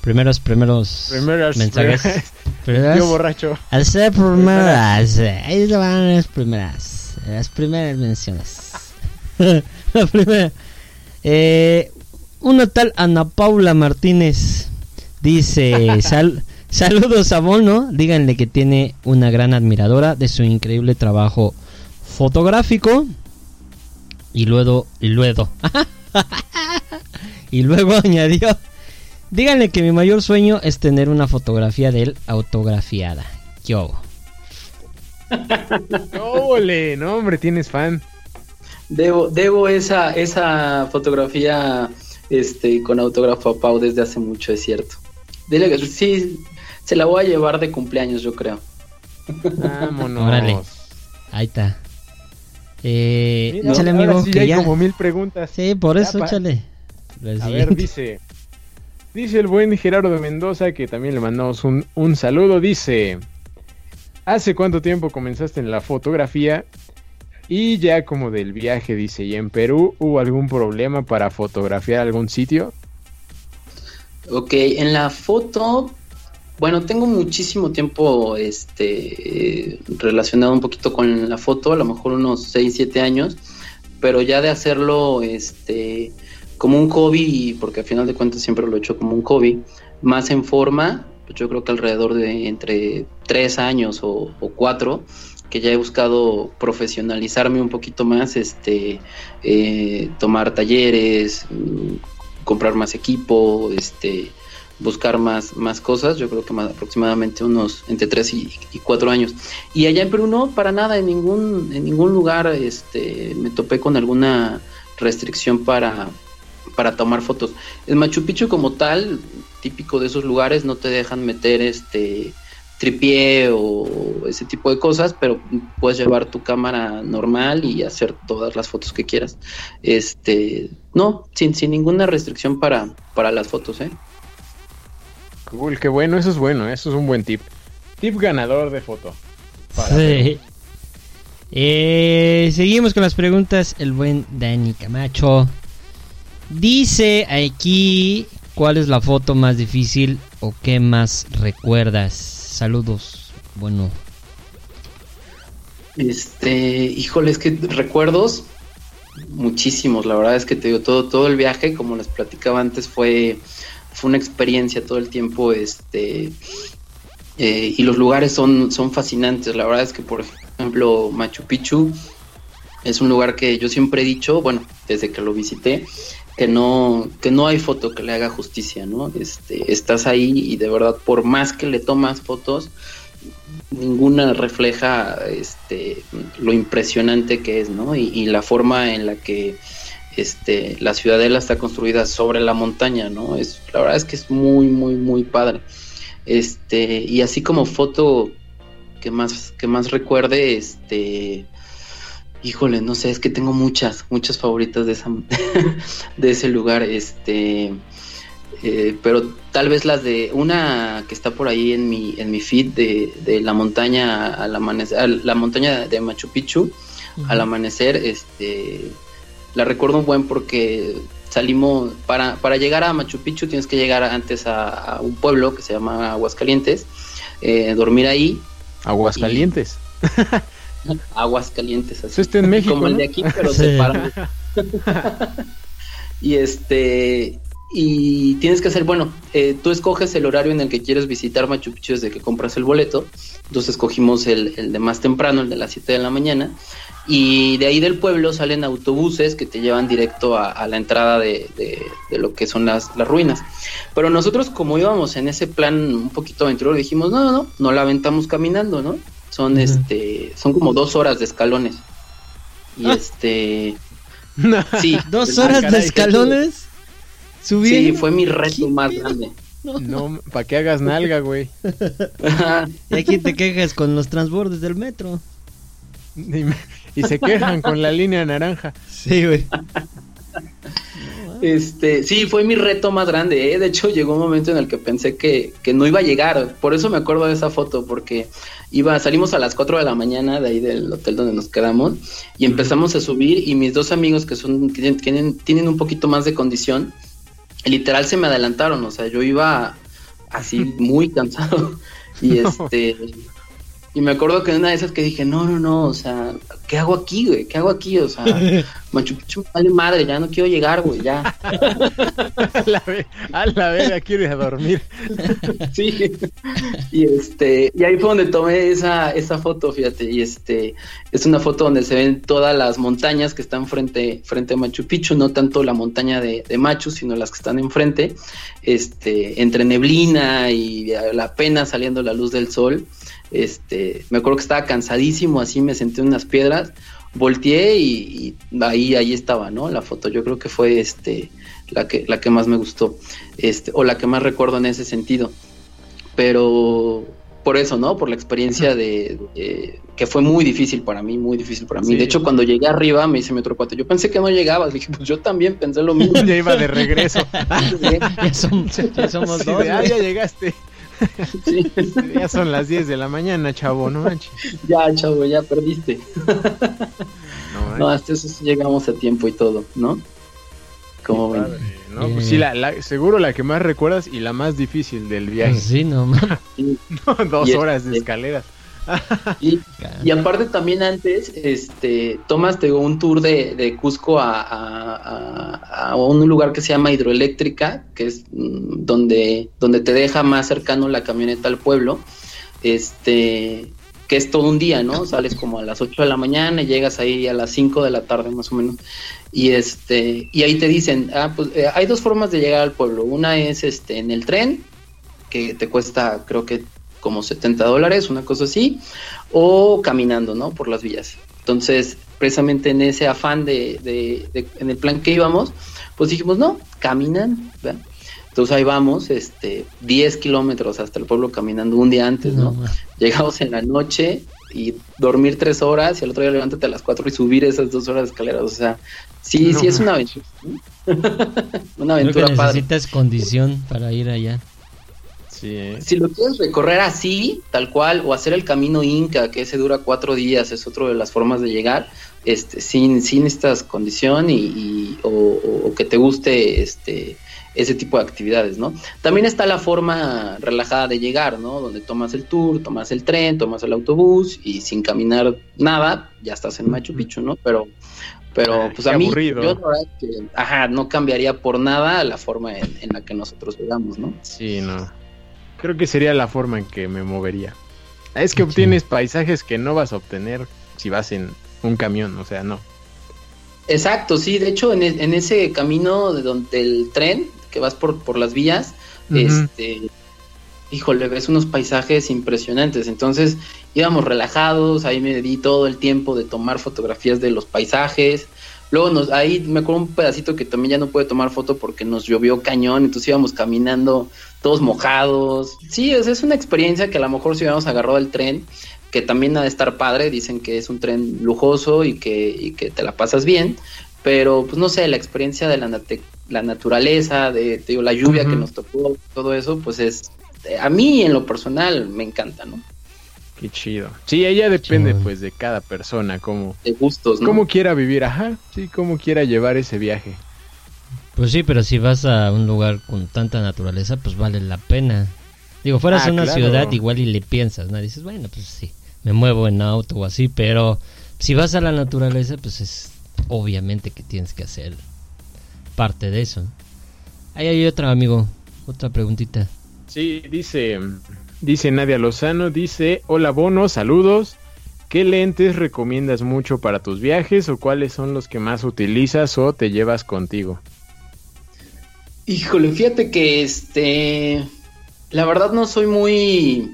Primeros, primeros Primeras- mensajes. primeras- Yo borracho. Al ser primeras, ahí le van las primeras, las primeras menciones. La primera, eh, una tal Ana Paula Martínez dice, sal- saludos a Bono, díganle que tiene una gran admiradora de su increíble trabajo fotográfico. Y luego, y luego, y luego añadió, díganle que mi mayor sueño es tener una fotografía de él autografiada. Yo. ¡Ole! No, hombre, tienes fan. Debo, debo esa, esa fotografía este, con autógrafo a Pau desde hace mucho, es cierto. Dile que sí, se la voy a llevar de cumpleaños, yo creo. Vámonos. Órale. Ahí está. Eh, échale, amigo, sí que hay ya. como mil preguntas. Sí, por eso, pa- échale. A ver, dice. Dice el buen Gerardo Mendoza, que también le mandamos un, un saludo. Dice: ¿Hace cuánto tiempo comenzaste en la fotografía? Y ya como del viaje, dice, ¿y en Perú hubo algún problema para fotografiar algún sitio? Ok, en la foto, bueno, tengo muchísimo tiempo este, relacionado un poquito con la foto, a lo mejor unos 6, 7 años, pero ya de hacerlo este, como un hobby, porque al final de cuentas siempre lo he hecho como un hobby, más en forma, pues yo creo que alrededor de entre tres años o, o cuatro, que ya he buscado profesionalizarme un poquito más, este, eh, tomar talleres, mm, comprar más equipo, este, buscar más, más cosas, yo creo que más, aproximadamente unos entre 3 y, y 4 años. Y allá en Perú no, para nada, en ningún, en ningún lugar este, me topé con alguna restricción para, para tomar fotos. El Machu Picchu como tal, típico de esos lugares, no te dejan meter este tripié o ese tipo de cosas, pero puedes llevar tu cámara normal y hacer todas las fotos que quieras. Este, no, sin, sin ninguna restricción para, para las fotos, ¿eh? Cool, qué bueno, eso es bueno, eso es un buen tip. Tip ganador de foto. Sí. Eh, seguimos con las preguntas. El buen Dani Camacho dice aquí cuál es la foto más difícil o qué más recuerdas. Saludos. Bueno, Este, híjole, es que recuerdos muchísimos, la verdad es que te digo, todo, todo el viaje, como les platicaba antes, fue, fue una experiencia todo el tiempo, este, eh, y los lugares son, son fascinantes, la verdad es que, por ejemplo, Machu Picchu es un lugar que yo siempre he dicho, bueno, desde que lo visité, que no, que no hay foto que le haga justicia, ¿no? Este, estás ahí y de verdad, por más que le tomas fotos, ninguna refleja este lo impresionante que es, ¿no? Y, y la forma en la que este la ciudadela está construida sobre la montaña, ¿no? Es la verdad es que es muy muy muy padre. Este, y así como foto que más que más recuerde este híjole, no sé, es que tengo muchas muchas favoritas de esa de ese lugar, este eh, pero tal vez las de una que está por ahí en mi en mi feed de, de la montaña al amanecer a la montaña de Machu Picchu al amanecer este la recuerdo un buen porque salimos para para llegar a Machu Picchu tienes que llegar antes a, a un pueblo que se llama Aguascalientes eh, dormir ahí Aguascalientes. Aguascalientes así Eso está en México. como el de aquí, pero Sí. separado. y este y tienes que hacer, bueno, eh, tú escoges el horario en el que quieres visitar Machu Picchu desde que compras el boleto. Entonces escogimos el, el de más temprano, el de las 7 de la mañana. Y de ahí del pueblo salen autobuses que te llevan directo a, a la entrada de, de- de lo que son las, las ruinas. Pero nosotros como íbamos en ese plan un poquito aventurero, dijimos, no, no, no, no la aventamos caminando, ¿no? Son este, son como dos horas de escalones. Y Ah. este, sí. dos horas de escalones. Subir. Sí, fue mi reto ¿Qué más grande. No, para que hagas nalga, güey. Y aquí te quejas con los transbordes del metro. Dime. Y se quejan con la línea naranja. Sí, güey. Este, sí, fue mi reto más grande, ¿eh? De hecho, llegó un momento en el que pensé que, que no iba a llegar. Por eso me acuerdo de esa foto, porque iba, salimos a las 4 de la mañana de ahí del hotel donde nos quedamos y empezamos a subir y mis dos amigos que son, que tienen- tienen, tienen un poquito más de condición, literal se me adelantaron, o sea, yo iba así muy cansado y este... Y me acuerdo que en una de esas que dije, no, no, no, o sea, ¿qué hago aquí, güey? ¿Qué hago aquí? O sea, Machu Picchu, vale madre, ya no quiero llegar, güey, ya. A la, ve- a la verga, quiero ir a dormir. Sí. Y este, y ahí fue donde tomé esa, esa foto, fíjate, y este, es una foto donde se ven todas las montañas que están frente, frente a Machu Picchu, no tanto la montaña de, de Machu, sino las que están enfrente, este, entre neblina y apenas saliendo la luz del sol. Este, me acuerdo que estaba cansadísimo, así me senté en unas piedras, volteé y, y ahí, ahí estaba, ¿no? La foto, yo creo que fue este, la que, la que más me gustó, este, o la que más recuerdo en ese sentido pero por eso, ¿no? Por la experiencia de, de- que fue muy difícil para mí, muy difícil para mí. Sí. De hecho, cuando llegué arriba, me dice mi otro cuate, yo pensé que no llegabas. Le dije, pues yo también pensé lo mismo. Ya iba de regreso. Ya, son- ya somos Sí, dos. de, ah, ya llegaste. Sí. Ya son las 10 de la mañana, chavo, no manches. ya, chavo, ya perdiste. No, No, hasta eso sí llegamos a tiempo y todo, ¿no? Como ven. Padre, No, pues sí, la, la- seguro la que más recuerdas y la más difícil del viaje. Sí, no. Sí. Dos Y horas de escaleras. Y, y aparte también antes, este, tomas te digo, un tour de, de Cusco a, a- a- a un lugar que se llama Hidroeléctrica, que es mm, donde, donde te deja más cercano la camioneta al pueblo, este, que es todo un día, ¿no? Sales como a las 8 de la mañana y llegas ahí a las 5 de la tarde más o menos. Y este, y ahí te dicen, ah, pues eh, hay dos formas de llegar al pueblo. Una es este en el tren, que te cuesta creo que como 70 dólares, una cosa así, o caminando, ¿no? Por las vías. Entonces, precisamente en ese afán de, de- de- en el plan que íbamos, pues dijimos, no, caminan, ¿verdad? Entonces ahí vamos, este, 10 kilómetros hasta el pueblo caminando un día antes, ¿no? Llegamos en la noche y dormir tres horas y al otro día levántate a las 4 y subir esas dos horas de escaleras, o sea, sí, No sí es una aventura. una Creo que aventura padre. necesitas condición para ir allá. Sí, ¿eh? Si lo quieres recorrer así, tal cual, o hacer el camino Inca, que ese dura cuatro días, es otra de las formas de llegar, este, sin, sin estas condición y, y- o, o- o que te guste este ese tipo de actividades, ¿no? También está la forma relajada de llegar, ¿no? Donde tomas el tour, tomas el tren, tomas el autobús y sin caminar nada, ya estás en Machu Picchu, ¿no? Pero, pero pues qué a mí, aburrido. yo la verdad que, ajá, no cambiaría por nada la forma en, en la que nosotros llegamos, ¿no? Sí, no. Creo que sería la forma en que me movería. Es que obtienes paisajes que no vas a obtener si vas en un camión, o sea, no. Exacto, sí, de hecho en, e- en ese camino de donde el tren que vas por, por las vías, este, híjole, ves unos paisajes impresionantes. Entonces íbamos relajados, ahí me di todo el tiempo de tomar fotografías de los paisajes. Luego nos, ahí me acuerdo un pedacito que también ya no pude tomar foto porque nos llovió cañón, entonces íbamos caminando todos mojados. Sí, es, es una experiencia que a lo mejor si hubiéramos agarrado el tren, que también ha de estar padre, dicen que es un tren lujoso y que, y que te la pasas bien, pero pues no sé, la experiencia de la, nate- la naturaleza, de te digo, la lluvia que nos tocó, todo eso, pues es, a mí en lo personal me encanta, ¿no? Qué chido. Sí, ella depende pues de cada persona, cómo, De gustos, ¿no? cómo quiera vivir, ajá, sí, cómo quiera llevar ese viaje. Pues sí, pero si vas a un lugar con tanta naturaleza, pues vale la pena. Digo, fueras Ah, a una claro. ciudad igual y le piensas, ¿no? Dices, bueno, pues sí, me muevo en auto o así, pero si vas a la naturaleza, pues es obviamente que tienes que hacer parte de eso. Ahí hay otro amigo, otra preguntita. Sí, dice, dice Nadia Lozano, dice, hola Bono, saludos. ¿Qué lentes recomiendas mucho para tus viajes o cuáles son los que más utilizas o te llevas contigo? Híjole, fíjate que este, la verdad no soy muy,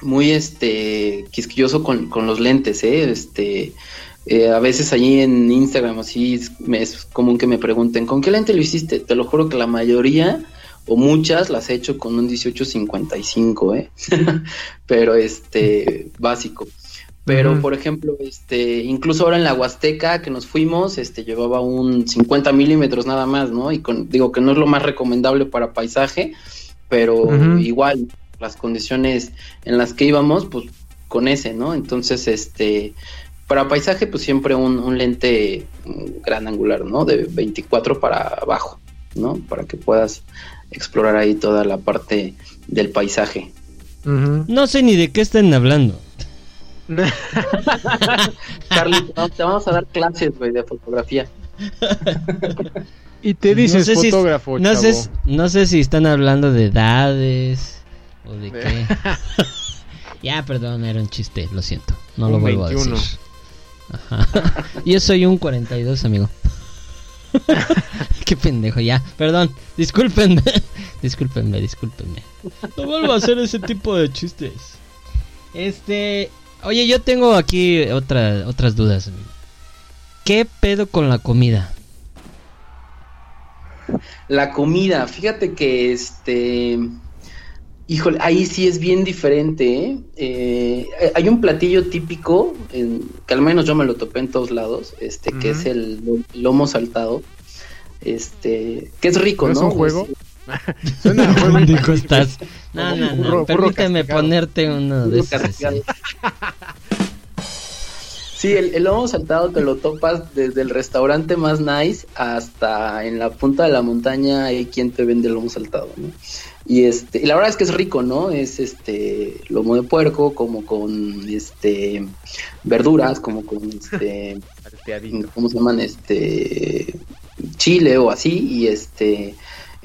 muy este, quisquilloso con, con los lentes, ¿eh? Este, eh, a veces allí en Instagram así es, es común que me pregunten, ¿con qué lente lo hiciste? Te lo juro que la mayoría o muchas las he hecho con un 1855, ¿eh? Pero este, básico. Pero, por ejemplo, este, incluso ahora en la Huasteca que nos fuimos, este, llevaba un 50 milímetros nada más, ¿no? Y con, digo que no es lo más recomendable para paisaje, pero igual las condiciones en las que íbamos, pues con ese, ¿no? Entonces, este, para paisaje, pues siempre un, un lente mm, gran angular, ¿no? De 24 para abajo, ¿no? Para que puedas explorar ahí toda la parte del paisaje. No sé ni de qué están hablando. Carly, te vamos- a dar clases, güey, de fotografía. Y te dices no sé si- fotógrafo, no sé, chavo. si- no sé si están hablando de edades o de qué. ya, perdón, era un chiste, lo siento. No lo vuelvo 21. a decir. Ajá. Yo soy un 42, amigo. qué pendejo, ya. Perdón, discúlpenme. discúlpenme, discúlpenme. No vuelvo a hacer ese tipo de chistes. Este, oye, yo tengo aquí otra, otras dudas. ¿Qué pedo con la comida? La comida, fíjate que este. Híjole, ahí sí es bien diferente. ¿eh? Eh, hay un platillo típico, en- que al menos yo me lo topé en todos lados, este, que es el lo- lomo saltado. Este, que es rico, ¿No es un juego? Suena a estás. No, no, no. burro- burro Permíteme castigado. ponerte uno de Burro esos. Sí, el, el lomo saltado te lo topas desde el restaurante más nice hasta en la punta de la montaña hay quien te vende el lomo saltado, ¿no? Y este, y la verdad es que es rico, ¿no? Es este lomo de puerco, como con este verduras, como con este. ¿cómo se llaman? Este chile o así, y este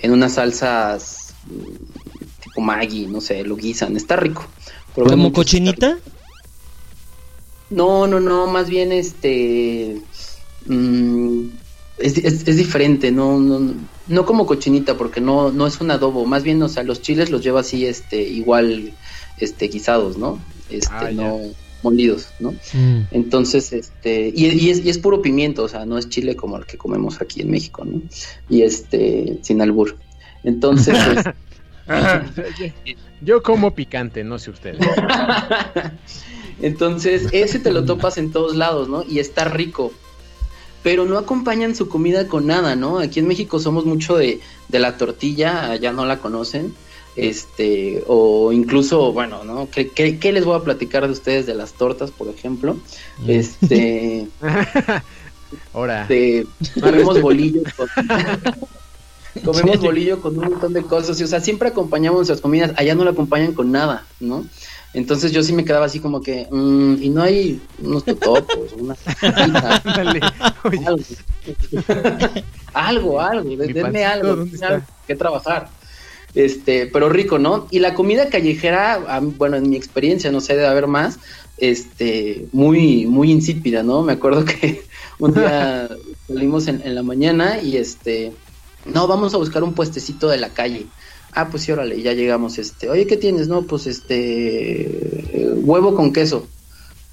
en unas salsas mm, tipo Maggi, no sé, lo guisan, está rico. ¿Como cochinita? rico. No, no, no, más bien este mm, es, es- es diferente, no, no, no como cochinita, porque no, no es un adobo, más bien, o sea, los chiles los lleva así, este, igual, este, guisados, ¿no? Este, Ah, ya. Molidos, ¿no? Mm. Entonces, este, y, y es, y es puro pimiento, o sea, no es chile como el que comemos aquí en México, ¿no? Y este, sin albur. Entonces, es- Yo como picante, no sé ustedes. entonces, ese te lo topas en todos lados, ¿no? Y está rico. Pero no acompañan su comida con nada, ¿no? Aquí en México somos mucho de, de la tortilla, allá no la conocen. Este, o incluso, bueno, ¿no? ¿Qué, qué, qué les voy a platicar de ustedes de las tortas, por ejemplo? Este, Ahora, este, comemos bolillo con, comemos bolillo con un montón de cosas y, o sea siempre acompañamos nuestras comidas allá no la acompañan con nada no entonces yo sí me quedaba así como que mm, y no hay unos totopos una ándale. Oye, algo algo algo denme algo algo que trabajar este pero rico no y la comida callejera bueno en mi experiencia no sé debe haber más este muy muy insípida no me acuerdo que un día salimos en, en la mañana y este no vamos a buscar un puestecito de la calle. Ah pues sí órale ya llegamos este oye qué tienes no pues este huevo con queso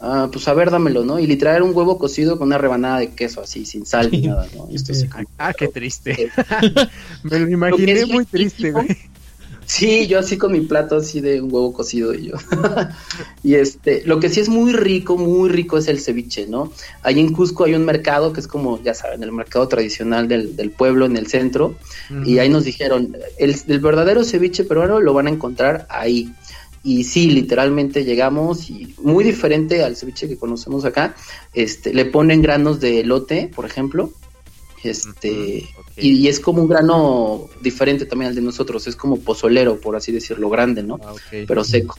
Ah, pues a ver, dámelo, ¿no? Y literal era un huevo cocido con una rebanada de queso así, sin sal ni nada, ¿no? Esto así como- ah, qué triste. Eh, Me lo imaginé muy triste, güey. Sí, yo así con mi plato así de un huevo cocido y yo. y este, lo que sí es muy rico, muy rico es el ceviche, ¿no? Ahí en Cusco hay un mercado que es como, ya saben, el mercado tradicional del, del pueblo en el centro. Y ahí nos dijeron, el, el verdadero ceviche peruano lo van a encontrar ahí. Y sí, literalmente llegamos y muy diferente al ceviche que conocemos acá. Este, le ponen granos de elote, por ejemplo. Este, y, y es como un grano diferente también al de nosotros, es como pozolero, por así decirlo, grande, ¿no? Ah. Pero seco.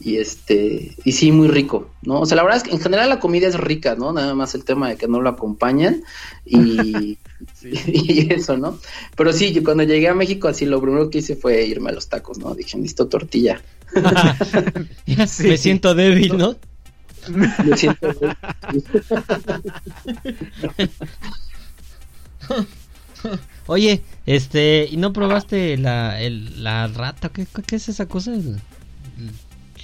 Y este, y sí, muy rico, ¿no? O sea, la verdad es que en general la comida es rica, ¿no? Nada más el tema de que no lo acompañan y, Sí. y eso, ¿no? Pero sí, yo cuando llegué a México, así lo primero que hice fue irme a los tacos, ¿no? Dije, necesito tortilla. Sí. Me siento débil, ¿no? Me siento... Oye, este, ¿y no probaste la, el- la rata? ¿Qué, qué es esa cosa? El-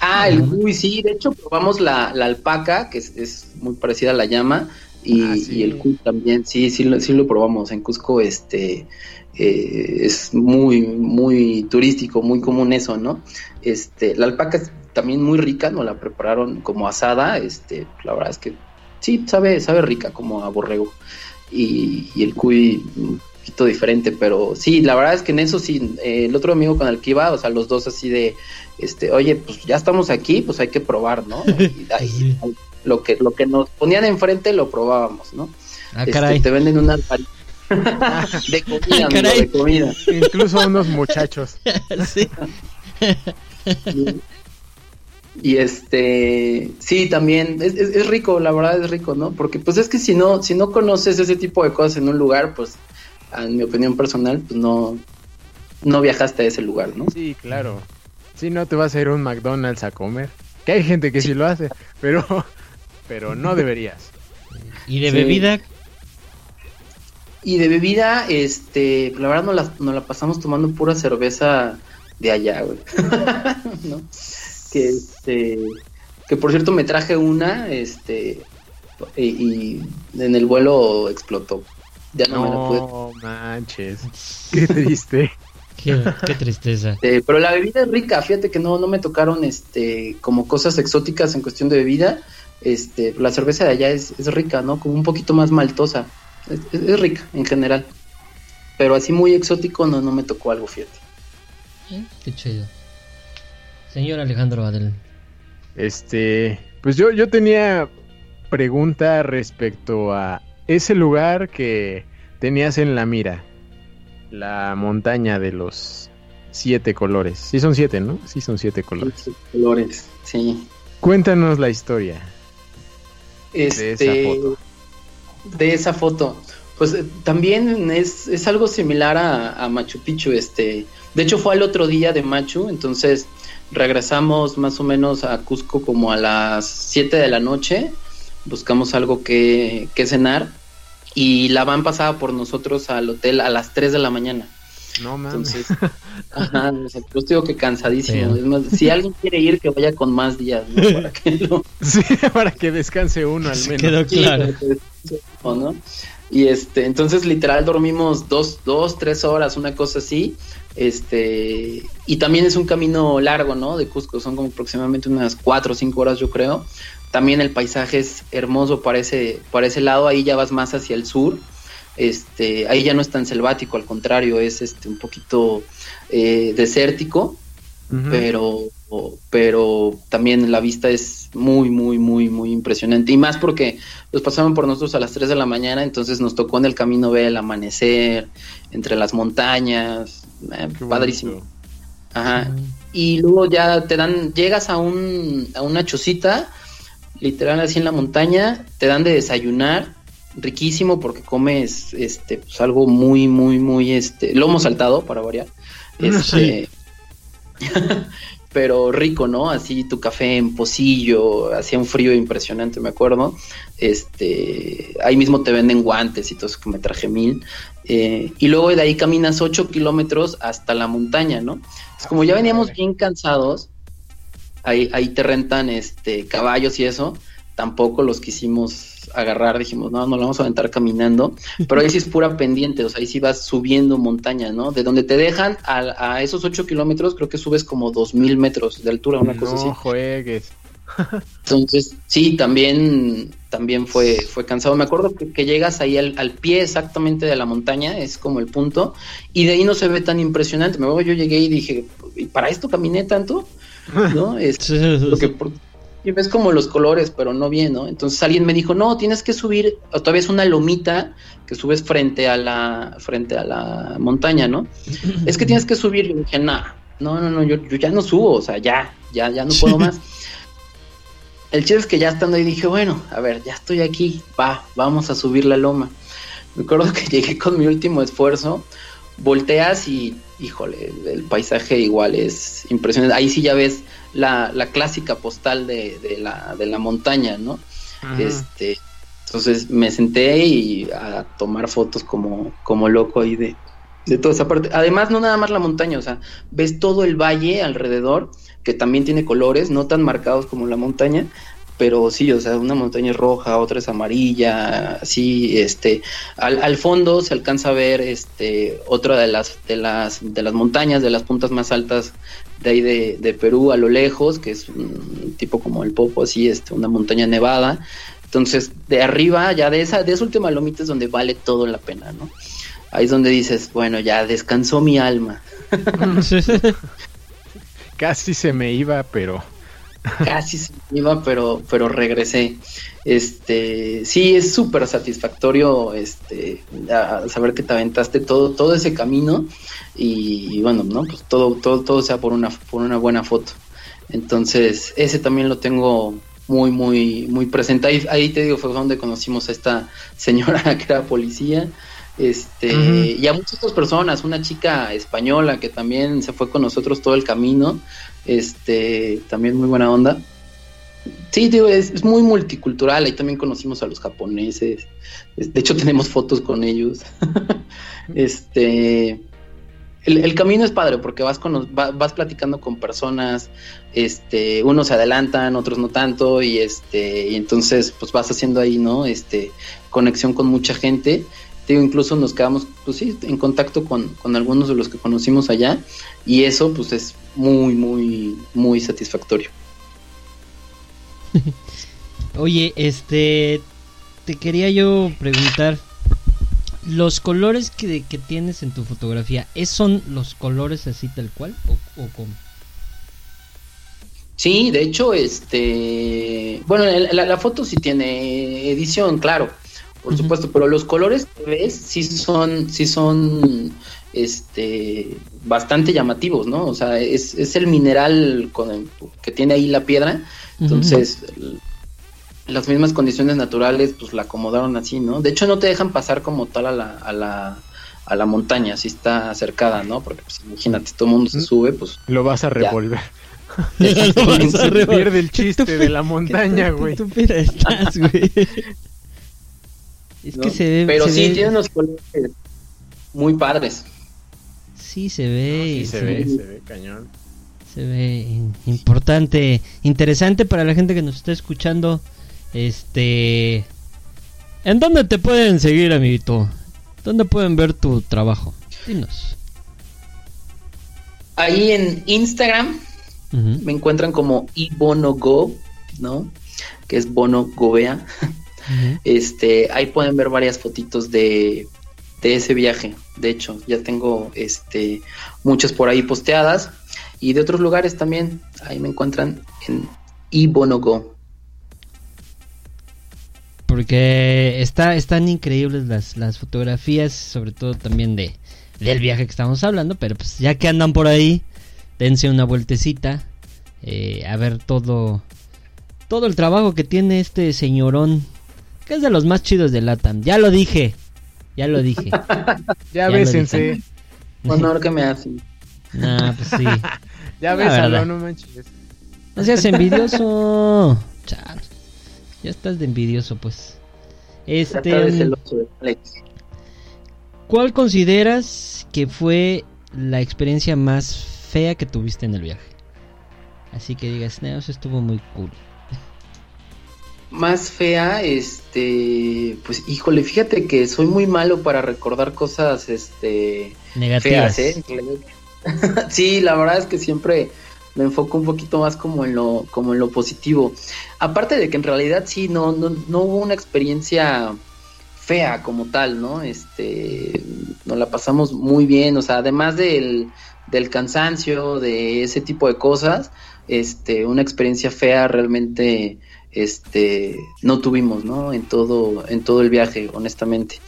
Ah, el cuy, sí, de hecho probamos la, la alpaca, que es, es muy parecida a la llama, y, Ah, sí. y el cuy también, sí, sí, lo- sí lo probamos. En Cusco, este, eh, es muy, muy turístico, muy común eso, ¿no? Este, la alpaca es también muy rica, nos la prepararon como asada, este, la verdad es que sí, sabe, sabe rica como a borrego. Y, y el cuy un poquito diferente, pero sí, la verdad es que en eso sí, eh, el otro amigo con el que iba, o sea, los dos así de, este, oye, pues ya estamos aquí, pues hay que probar, ¿no? Y, ahí, lo que, lo que nos ponían enfrente lo probábamos, ¿no? Ah, Este, caray. te venden una alparita de comida, amigo, Caray. de comida. Incluso unos muchachos. Sí. Y este, sí, también es, es- es rico, la verdad es rico, ¿no? Porque pues es que si no, si no conoces ese tipo de cosas en un lugar, pues, en mi opinión personal, pues no, no viajaste a ese lugar, ¿no? Sí, claro. Si no te vas a ir a un McDonald's a comer. Que hay gente que sí lo hace, pero, pero no deberías. ¿Y de Sí. bebida? Y de bebida, este, la verdad nos la, nos la pasamos tomando pura cerveza de allá, güey. ¿No? Que este, que por cierto me traje una, este, y, y en el vuelo explotó. Ya no, me la pude. No manches. Qué triste. Qué, qué tristeza. Este, pero la bebida es rica, fíjate que no, no me tocaron este, como cosas exóticas en cuestión de bebida. Este, la cerveza de allá es, es rica, ¿no? Como un poquito más maltosa. Es, rica en general. Pero así muy exótico no, no me tocó algo, fíjate. Eh, Qué chido. Señor Alejandro Adel. Este, pues yo, yo tenía pregunta respecto a ese lugar que tenías en la mira. La montaña de los siete colores. Sí son siete, ¿no? Sí son siete colores. colores, sí. Cuéntanos la historia. Este, esa foto. De esa foto. Pues eh, también es, es algo similar a, a Machu Picchu. Este, de hecho, fue al otro día de Machu, entonces regresamos más o menos a Cusco como a las 7 de la noche. Buscamos algo que, que cenar y la van pasaba por nosotros al hotel a las 3 de la mañana. No mames. Entonces, ajá, o sea, yo digo que cansadísimo. Sí. Es más, si alguien quiere ir, que vaya con más días, ¿no? Para que lo, Sí, para que descanse uno al menos. quedó Sí, claro. ¿O ¿no? Y este, entonces literal dormimos dos, dos, tres horas, una cosa así. Este, y también es un camino largo, ¿no? De Cusco, son como aproximadamente unas cuatro o cinco horas, yo creo. También el paisaje es hermoso para ese, para ese lado, ahí ya vas más hacia el sur. Este, ahí ya no es tan selvático, al contrario, es este un poquito eh, desértico pero pero también la vista es muy muy muy muy impresionante. Y más porque los pasaban por nosotros a las 3 de la mañana entonces nos tocó en el camino ver el amanecer entre las montañas eh, padrísimo. Ajá. Y luego ya te dan llegas a un a una chocita literal así en la montaña te dan de desayunar riquísimo porque comes este pues algo muy muy muy este lomo saltado para variar. Este pero rico, ¿no? Así tu café en pocillo, hacía un frío impresionante, me acuerdo. Este, ahí mismo te venden guantes y todo eso que me traje mil. Eh, y luego de ahí caminas ocho kilómetros hasta la montaña, ¿no? Es como ya veníamos bien cansados, ahí, ahí te rentan este caballos y eso, tampoco los quisimos agarrar, dijimos, no, no lo vamos a aventar caminando, pero ahí sí es pura pendiente, o sea, ahí sí vas subiendo montaña, ¿no? De donde te dejan a, a esos 8 kilómetros, creo que subes como 2000 metros de altura, una cosa así. No juegues. Entonces, sí, también, también fue, fue cansado. Me acuerdo que, que llegas ahí al, al pie exactamente de la montaña, es como el punto, y de ahí no se ve tan impresionante. Me acuerdo yo llegué y dije, ¿y para esto caminé tanto? ¿No? Es, porque por- y ves como los colores, pero no bien, ¿no? Entonces alguien me dijo, no, tienes que subir, todavía es una lomita que subes frente a la, frente a la montaña, ¿no? es que tienes que subir. Y dije, nah, no, no, no, yo, yo ya no subo, o sea, ya, ya, ya no puedo más. El chiste es que ya estando ahí dije, bueno, a ver, ya estoy aquí, va, vamos a subir la loma. Me acuerdo que llegué con mi último esfuerzo, volteas y, híjole, el, paisaje igual es impresionante. Ahí sí ya ves la, la clásica postal de, de la, de la montaña, ¿no? Ajá. Este, entonces me senté y a tomar fotos como, como loco ahí de, de toda esa parte. Además, no nada más la montaña, o sea, ves todo el valle alrededor, que también tiene colores, no tan marcados como la montaña, pero sí, o sea, una montaña es roja, otra es amarilla, así, este, al, al fondo se alcanza a ver, este, otra de las, de las, de las montañas, de las puntas más altas de ahí de, de Perú a lo lejos, que es un tipo como el Popo, así, este, una montaña nevada. Entonces, de arriba, ya de esa, de esa última lomita es donde vale todo la pena, ¿no? Ahí es donde dices, bueno, ya descansó mi alma. Casi se me iba, pero. Casi se me iba, pero, pero regresé. Este, sí, es súper satisfactorio, este, a- saber que te aventaste todo, todo ese camino y, y bueno, no, pues todo, todo, todo sea por una, por una buena foto. Entonces, ese también lo tengo muy, muy, muy presente. Ahí, ahí te digo, fue donde conocimos a esta señora que era policía. Este, y a muchas otras personas, una chica española que también se fue con nosotros todo el camino, este, también muy buena onda. Sí, digo, es, es muy multicultural, ahí también conocimos a los japoneses, Es- de hecho tenemos fotos con ellos. este, el, camino es padre porque vas, con, va- vas platicando con personas, este, unos se adelantan, otros no tanto, y este, y entonces pues vas haciendo ahí, ¿no? Este, conexión con mucha gente. Te Digo, incluso nos quedamos, pues sí, en contacto con, con algunos de los que conocimos allá, y eso pues es muy, muy, muy satisfactorio. Oye, este, te quería yo preguntar, los colores que, que tienes en tu fotografía, ¿es son los colores así tal cual o, o cómo? Sí, de hecho, este, bueno, la, la foto sí tiene edición, claro, por supuesto, pero los colores que ves sí son, sí son este bastante llamativos, ¿no? O sea, es, es el mineral con el- que tiene ahí la piedra, entonces las mismas condiciones naturales pues la acomodaron así, ¿no? De hecho no te dejan pasar como tal a la, a la, a la montaña, si está cercada, ¿no? Porque pues imagínate, todo el mundo se sube, pues Lo vas a revolver. Se pierde el chiste de la montaña, qué güey. estúpida estás, güey. Es ¿no? que se ve. Pero se sí, ve- tiene unos colores muy padres. Sí, se ve. Sí, se ve, se ve cañón. Se ve importante, interesante para la gente que nos está escuchando. Este. ¿En dónde te pueden seguir, amiguito? ¿Dónde pueden ver tu trabajo? Dinos. Ahí en Instagram me encuentran como ibonogo, ¿no? Que es Bono Gobea. Este, ahí pueden ver varias fotitos de, de ese viaje. De hecho, ya tengo este muchas por ahí posteadas y de otros lugares también. Ahí me encuentran en ibonogo. Porque está, están increíbles las, las fotografías, sobre todo también de del viaje que estamos hablando, pero pues ya que andan por ahí, dense una vueltecita eh, a ver todo todo el trabajo que tiene este señorón, que es de los más chidos de Latam. Ya lo dije, ya lo dije. Ya, lo bésense. Honor que me hacen. Nah, pues sí. Ya bésalo, no manches. No seas envidioso. Ya estás de envidioso, pues. Ya Este, está de Alex. ¿Cuál consideras que fue la experiencia más fea que tuviste en el viaje? Así que digas, no, eso estuvo muy cool. Más fea, este, pues híjole, fíjate que soy muy malo para recordar cosas, este, Negativas. feas, ¿eh? sí, la verdad es que siempre me enfoco un poquito más como en lo, como en lo positivo. Aparte de que en realidad sí, no, no, no hubo una experiencia fea como tal, ¿no? Este, nos la pasamos muy bien, o sea, además del, del cansancio, de ese tipo de cosas, este, una experiencia fea realmente, este, no tuvimos, ¿no? En todo, en todo el viaje, honestamente.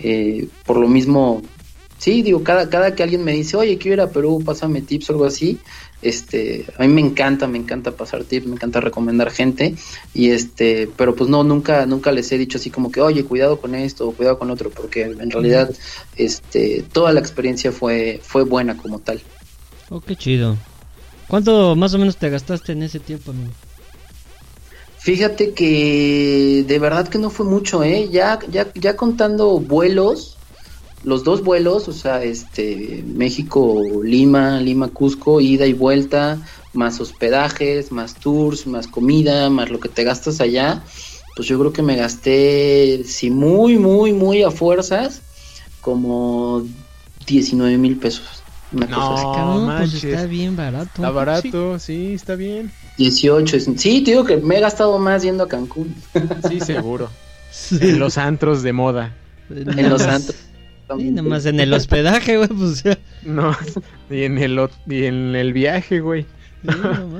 Eh, por lo mismo, sí, digo, cada, cada que alguien me dice, oye, quiero ir a Perú, pásame tips o algo así, este, a mí me encanta, me encanta pasar tips, me encanta recomendar gente, y este, pero pues no, nunca, nunca les he dicho así como que, oye, cuidado con esto, cuidado con otro, porque en realidad, este, toda la experiencia fue, fue buena como tal. Oh, qué chido. ¿Cuánto más o menos te gastaste en ese tiempo? Fíjate que de verdad que no fue mucho, ¿eh? Ya, ya, ya contando vuelos, los dos vuelos, o sea, este, México, Lima, Lima, Cusco, ida y vuelta, más hospedajes, más tours, más comida, más lo que te gastas allá, pues yo creo que me gasté, si muy, muy, muy a fuerzas, como 19 mil pesos. Una No. cosa así. Cabrón, pues manches. está bien barato. Está barato, sí, está bien. 18, es- sí, te digo que me he gastado más yendo a Cancún, Sí, seguro. Sí. En los antros de moda. en los santos. Sí, nomás en el hospedaje, güey, pues ya. No, y en el, y en el viaje, güey. Sí, no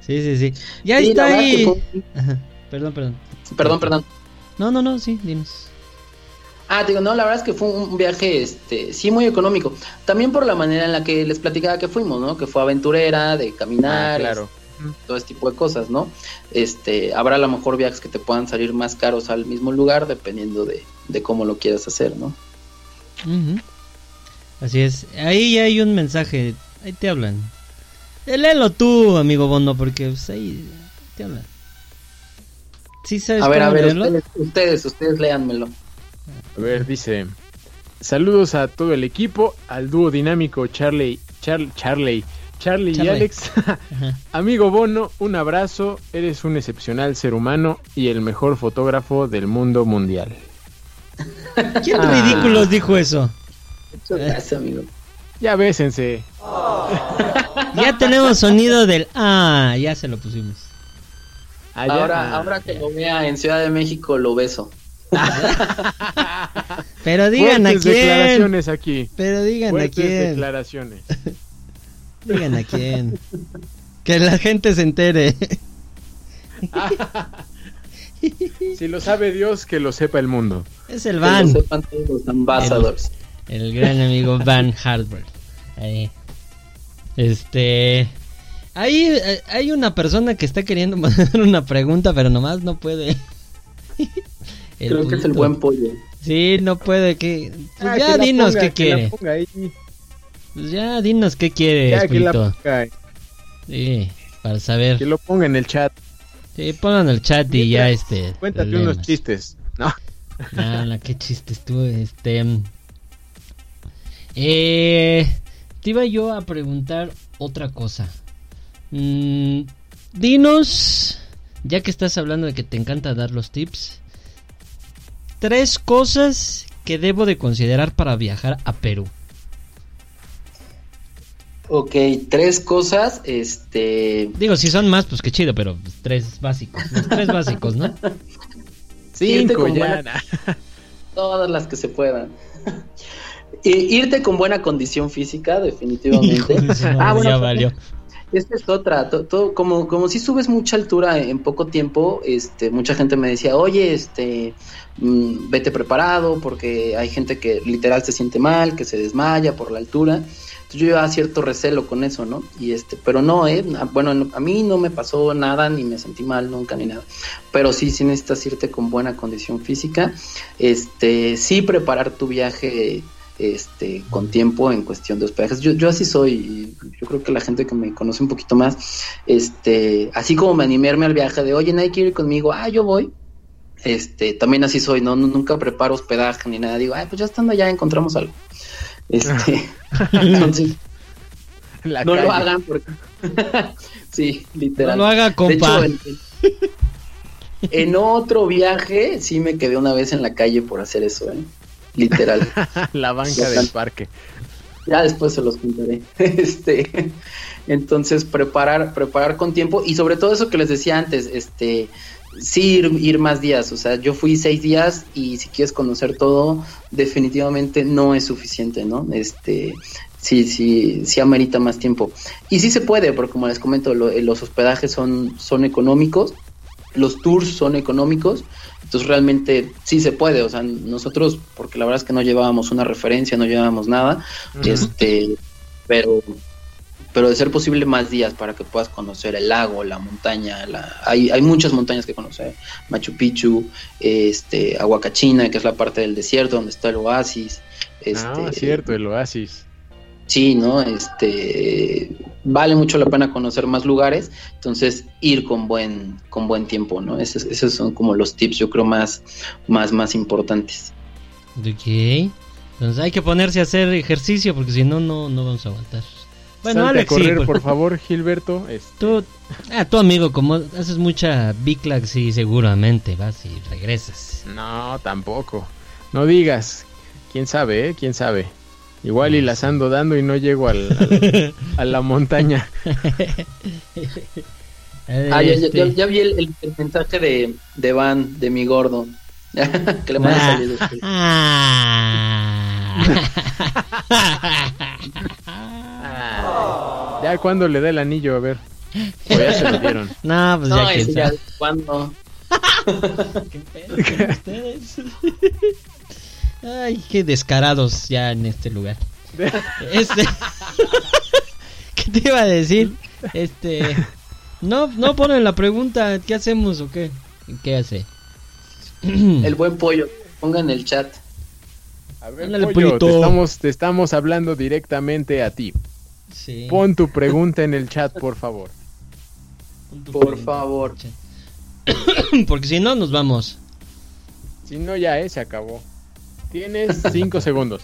sí, sí, sí. Ya Sí, está ahí. fue- Ajá. Perdón, perdón. Perdón, perdón. No, no, no, sí, dinos. Ah, digo, no, la verdad es que fue un viaje, este, sí, muy económico. También por la manera en la que les platicaba que fuimos, ¿no? Que fue aventurera, de caminar, Ah, claro. este, todo ese tipo de cosas, ¿no? Este, habrá a lo mejor viajes que te puedan salir más caros al mismo lugar, dependiendo de, de cómo lo quieras hacer, ¿no? Así es. Ahí ya hay un mensaje. Ahí te hablan. Eh, Léelo tú, amigo Bono, porque pues, ahí te hablan. ¿Sí sabes A ver, a ver, ustedes, ustedes, ustedes léanmelo. A ver, dice. Saludos a todo el equipo, al dúo dinámico Charlie, Char- Charlie, Charlie y. Alex. Amigo Bono, un abrazo. Eres un excepcional ser humano y el mejor fotógrafo del mundo mundial. ¿Quién Ah. ridículos dijo eso? Gracias, amigo. Ya bésense. Ya tenemos sonido del ah, ya se lo pusimos. Allá- ahora, ah, ahora que lo vea en Ciudad de México, lo beso. Pero digan a quién. declaraciones aquí. Pero digan a Fuertes quién. declaraciones. Digan a quién. Que la gente se entere. Si lo sabe Dios, que lo sepa el mundo. Es el Que van. lo sepan todos los ambassadors. El gran amigo Van Hartberg. Ahí. Este. Ahí eh, hay una persona que está queriendo mandar una pregunta, pero nomás no puede. El Creo que es el buen pollo. Sí, no puede. que pues Ah, Ya que dinos ponga, qué que la quiere. Pues ya dinos qué quiere, Ya, que la. Sí, para saber. Que lo ponga en el chat. Sí, pongan el chat y ya este. Cuéntate problemas. unos chistes. No. La qué chistes tú, este. Eh, te iba yo a preguntar otra cosa. Mm, dinos, ya que estás hablando de que te encanta dar los tips, tres cosas que debo de considerar para viajar a Perú. Ok, tres cosas, este... Digo, si son más, pues qué chido, pero tres básicos. Los tres básicos, ¿no? Cinco con ya. buena- Todas las que se puedan. Irte con buena condición física, definitivamente. Hijo ah, bueno, ya valió. Esta es otra, to- todo, como, como si subes mucha altura en poco tiempo, este, mucha gente me decía, oye, este, mm, vete preparado, porque hay gente que literal se siente mal, que se desmaya por la altura. Yo llevaba cierto recelo con eso, ¿no? Y este, pero no, eh, a- bueno, no- a mí no me pasó nada, ni me sentí mal nunca, ni nada. Pero sí, sí necesitas irte con buena condición física. Este, sí preparar tu viaje este, con tiempo en cuestión de hospedajes. Yo, yo así soy, yo creo que la gente que me conoce un poquito más, este, así como me animarme al viaje de, oye, nadie quiere ir conmigo, ah, yo voy. Este, también así soy, No- nunca preparo hospedaje ni nada, digo, ay, pues ya estando allá encontramos algo. Este, entonces, la no lo hagan porque, sí, No literal. lo haga, De compa. hecho, en, en- en otro viaje sí me quedé una vez en la calle por hacer eso, ¿eh? Literal. la banca del parque. Ya después se los contaré. Este, entonces preparar, preparar con tiempo y sobre todo eso que les decía antes, este, sí ir, ir más días. O sea, yo fui seis días y si quieres conocer todo, definitivamente no es suficiente, ¿no? Este, sí, sí, sí amerita más tiempo. Y sí se puede, porque como les comento, lo- eh, los hospedajes son, son económicos, los tours son económicos. Entonces realmente sí se puede, o sea, nosotros, porque la verdad es que no llevábamos una referencia, no llevábamos nada, este, pero, pero de ser posible más días para que puedas conocer el lago, la montaña, la, hay, hay muchas montañas que conocer, Machu Picchu, este, Aguacachina, que es la parte del desierto donde está el oasis, este, Ah, cierto, el oasis. Sí, ¿no? Este vale mucho la pena conocer más lugares, entonces ir con buen con buen tiempo, ¿no? Esos, esos son como los tips, yo creo más más más importantes. Ok. Entonces hay que ponerse a hacer ejercicio porque si no, no, no vamos a aguantar. Bueno, Salte Alex, a sí, correr, por- por favor, Gilberto. Este, Tú, ah, tu amigo, como haces mucha biclag, sí, seguramente vas y regresas. No, tampoco. No digas. ¿Quién sabe, eh? ¿Quién sabe? Igual y las ando dando y no llego al, al- a la montaña. Ah, ya, ya- Este, ya- ya vi el, el- el mensaje de, de Van, de mi gordo, que le manda ah, saludos. ah. Ya cuando le da el anillo, a ver. O ya se lo dieron. no, pues No, ya quién sabe. es cuando ¿Qué pedo con ustedes? Ay, qué descarados ya en este lugar. Este. ¿Qué te iba a decir? Este. No, no ponen la pregunta, ¿qué hacemos o qué? ¿Qué hace? el buen pollo, ponga en el chat. A ver, Ándale, pollo, pollito. te estamos, te estamos hablando directamente a ti. Sí. Pon tu pregunta en el chat, por favor. Por favor. Porque si no, nos vamos. Si no, ya, eh, se acabó. Tienes cinco segundos.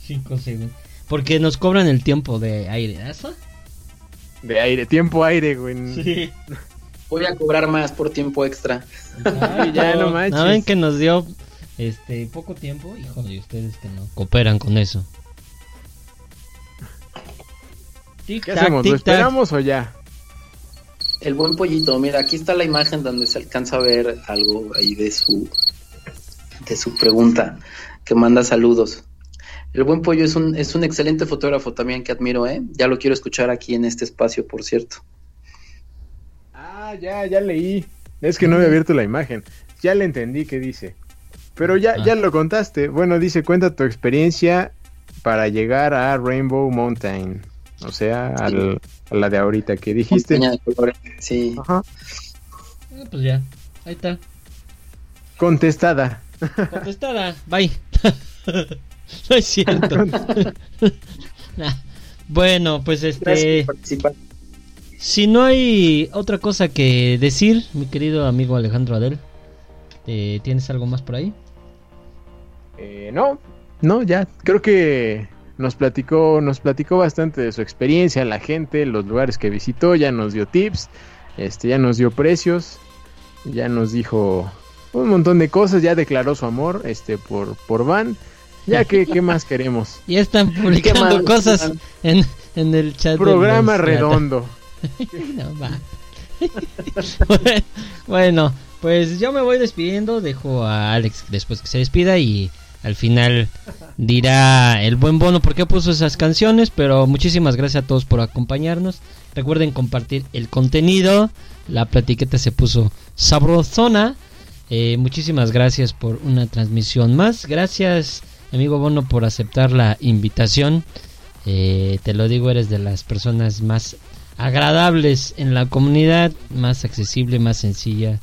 Cinco segundos. Porque nos cobran el tiempo de aire. ¿Eso? De aire, tiempo aire, güey. Voy a cobrar más por tiempo extra. Ay, ya, no manches. ¿No ven que nos dio este poco tiempo? Hijo de ustedes que no cooperan con eso. Tic, ¿Qué tac, hacemos? ¿Lo tic, esperamos o ya? El buen pollito, mira, aquí está la imagen donde se alcanza a ver algo ahí de su de su pregunta que manda saludos. El buen pollo es un es un excelente fotógrafo también que admiro, ¿eh? Ya lo quiero escuchar aquí en este espacio, por cierto. Ah, ya, ya leí. Es que no había abierto la imagen. Ya le entendí qué dice. Pero ya, Ah. ya lo contaste. Bueno, dice, cuenta tu experiencia para llegar a Rainbow Mountain. O sea, al- a la de ahorita que dijiste. Montaña de colores. Sí. Ajá. Ah, pues ya, ahí está. Contestada. Contestada, bye. no es cierto. Nah. Bueno, pues Gracias este, por participar. si no hay otra cosa que decir, mi querido amigo Alejandro Adel, eh, ¿tienes algo más por ahí? Eh, no, no, ya. Creo que nos platicó, nos platicó bastante de su experiencia, la gente, los lugares que visitó, ya nos dio tips, este, ya nos dio precios, ya nos dijo un montón de cosas, ya declaró su amor, este, por, por Van. Ya que, ¿qué más queremos? Ya están publicando cosas en, en el chat. Programa redondo. No, va. bueno, pues yo me voy despidiendo. Dejo a Alex después que se despida y al final dirá el buen bono por qué puso esas canciones. Pero muchísimas gracias a todos por acompañarnos. Recuerden compartir el contenido. La platiqueta se puso sabrosona. Eh, muchísimas gracias por una transmisión más. Gracias, amigo Bono, por aceptar la invitación. Eh, te lo digo, eres de las personas más agradables en la comunidad, más accesible, más sencilla.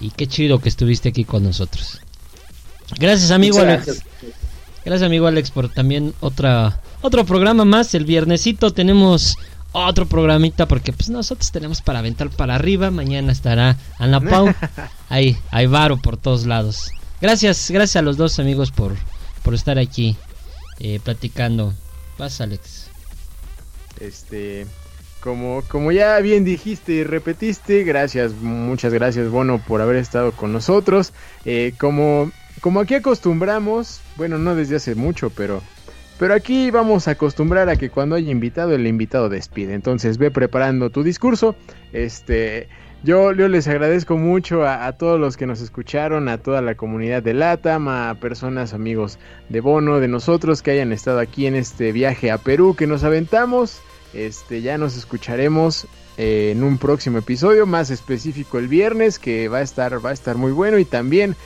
Y qué chido que estuviste aquí con nosotros. Gracias, amigo Muchas Alex. gracias. Gracias, amigo Alex, por también otra otro programa más. El viernesito tenemos otro programita porque pues nosotros tenemos para aventar para arriba. Mañana estará Ana Pau. Ahí, hay varo por todos lados. Gracias, gracias a los dos amigos por, por estar aquí eh, platicando. Vas, Alex. Este, como, como ya bien dijiste y repetiste, gracias, muchas gracias, Bono, por haber estado con nosotros. Eh, como, como aquí acostumbramos, bueno, no desde hace mucho, pero, pero aquí vamos a acostumbrar a que cuando hay invitado, el invitado despide. Entonces ve preparando tu discurso. Este, yo, les agradezco mucho a, todos los que nos escucharon, a toda la comunidad de LATAM, a personas, amigos de Bono, de nosotros que hayan estado aquí en este viaje a Perú que nos aventamos. Este, ya nos escucharemos en un próximo episodio, más específico el viernes, que va a estar, va a estar muy bueno. Y también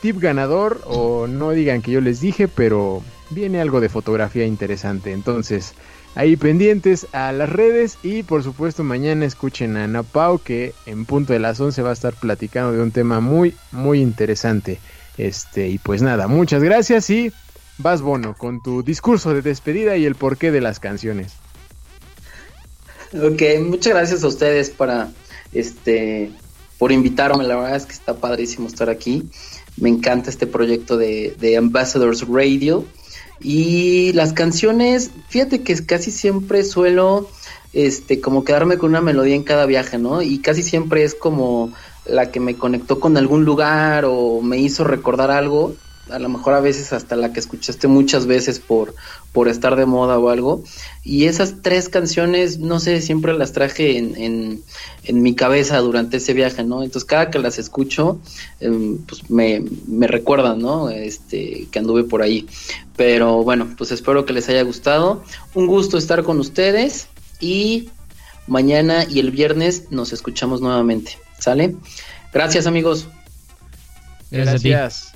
tip ganador, o no digan que yo les dije, pero viene algo de fotografía interesante. Entonces, ahí pendientes a las redes y por supuesto mañana escuchen a Ana Pau que en punto de las 11 va a estar platicando de un tema muy muy interesante. Este, y pues nada, muchas gracias y vas Bono con tu discurso de despedida y el porqué de las canciones. Ok, muchas gracias a ustedes para este por invitarme. La verdad es que está padrísimo estar aquí. Me encanta este proyecto de, de Ambassadors Radio. Y las canciones, fíjate que casi siempre suelo este como quedarme con una melodía en cada viaje, ¿no? Y casi siempre es como la que me conectó con algún lugar o me hizo recordar algo. A lo mejor a veces hasta la que escuchaste muchas veces por, por estar de moda o algo. Y esas tres canciones, no sé, siempre las traje en, en, en mi cabeza durante ese viaje, ¿no? Entonces cada que las escucho, em, pues me, me recuerdan, ¿no? Este, que anduve por ahí. Pero bueno, pues espero que les haya gustado. Un gusto estar con ustedes y mañana y el viernes nos escuchamos nuevamente. ¿Sale? Gracias amigos. Gracias,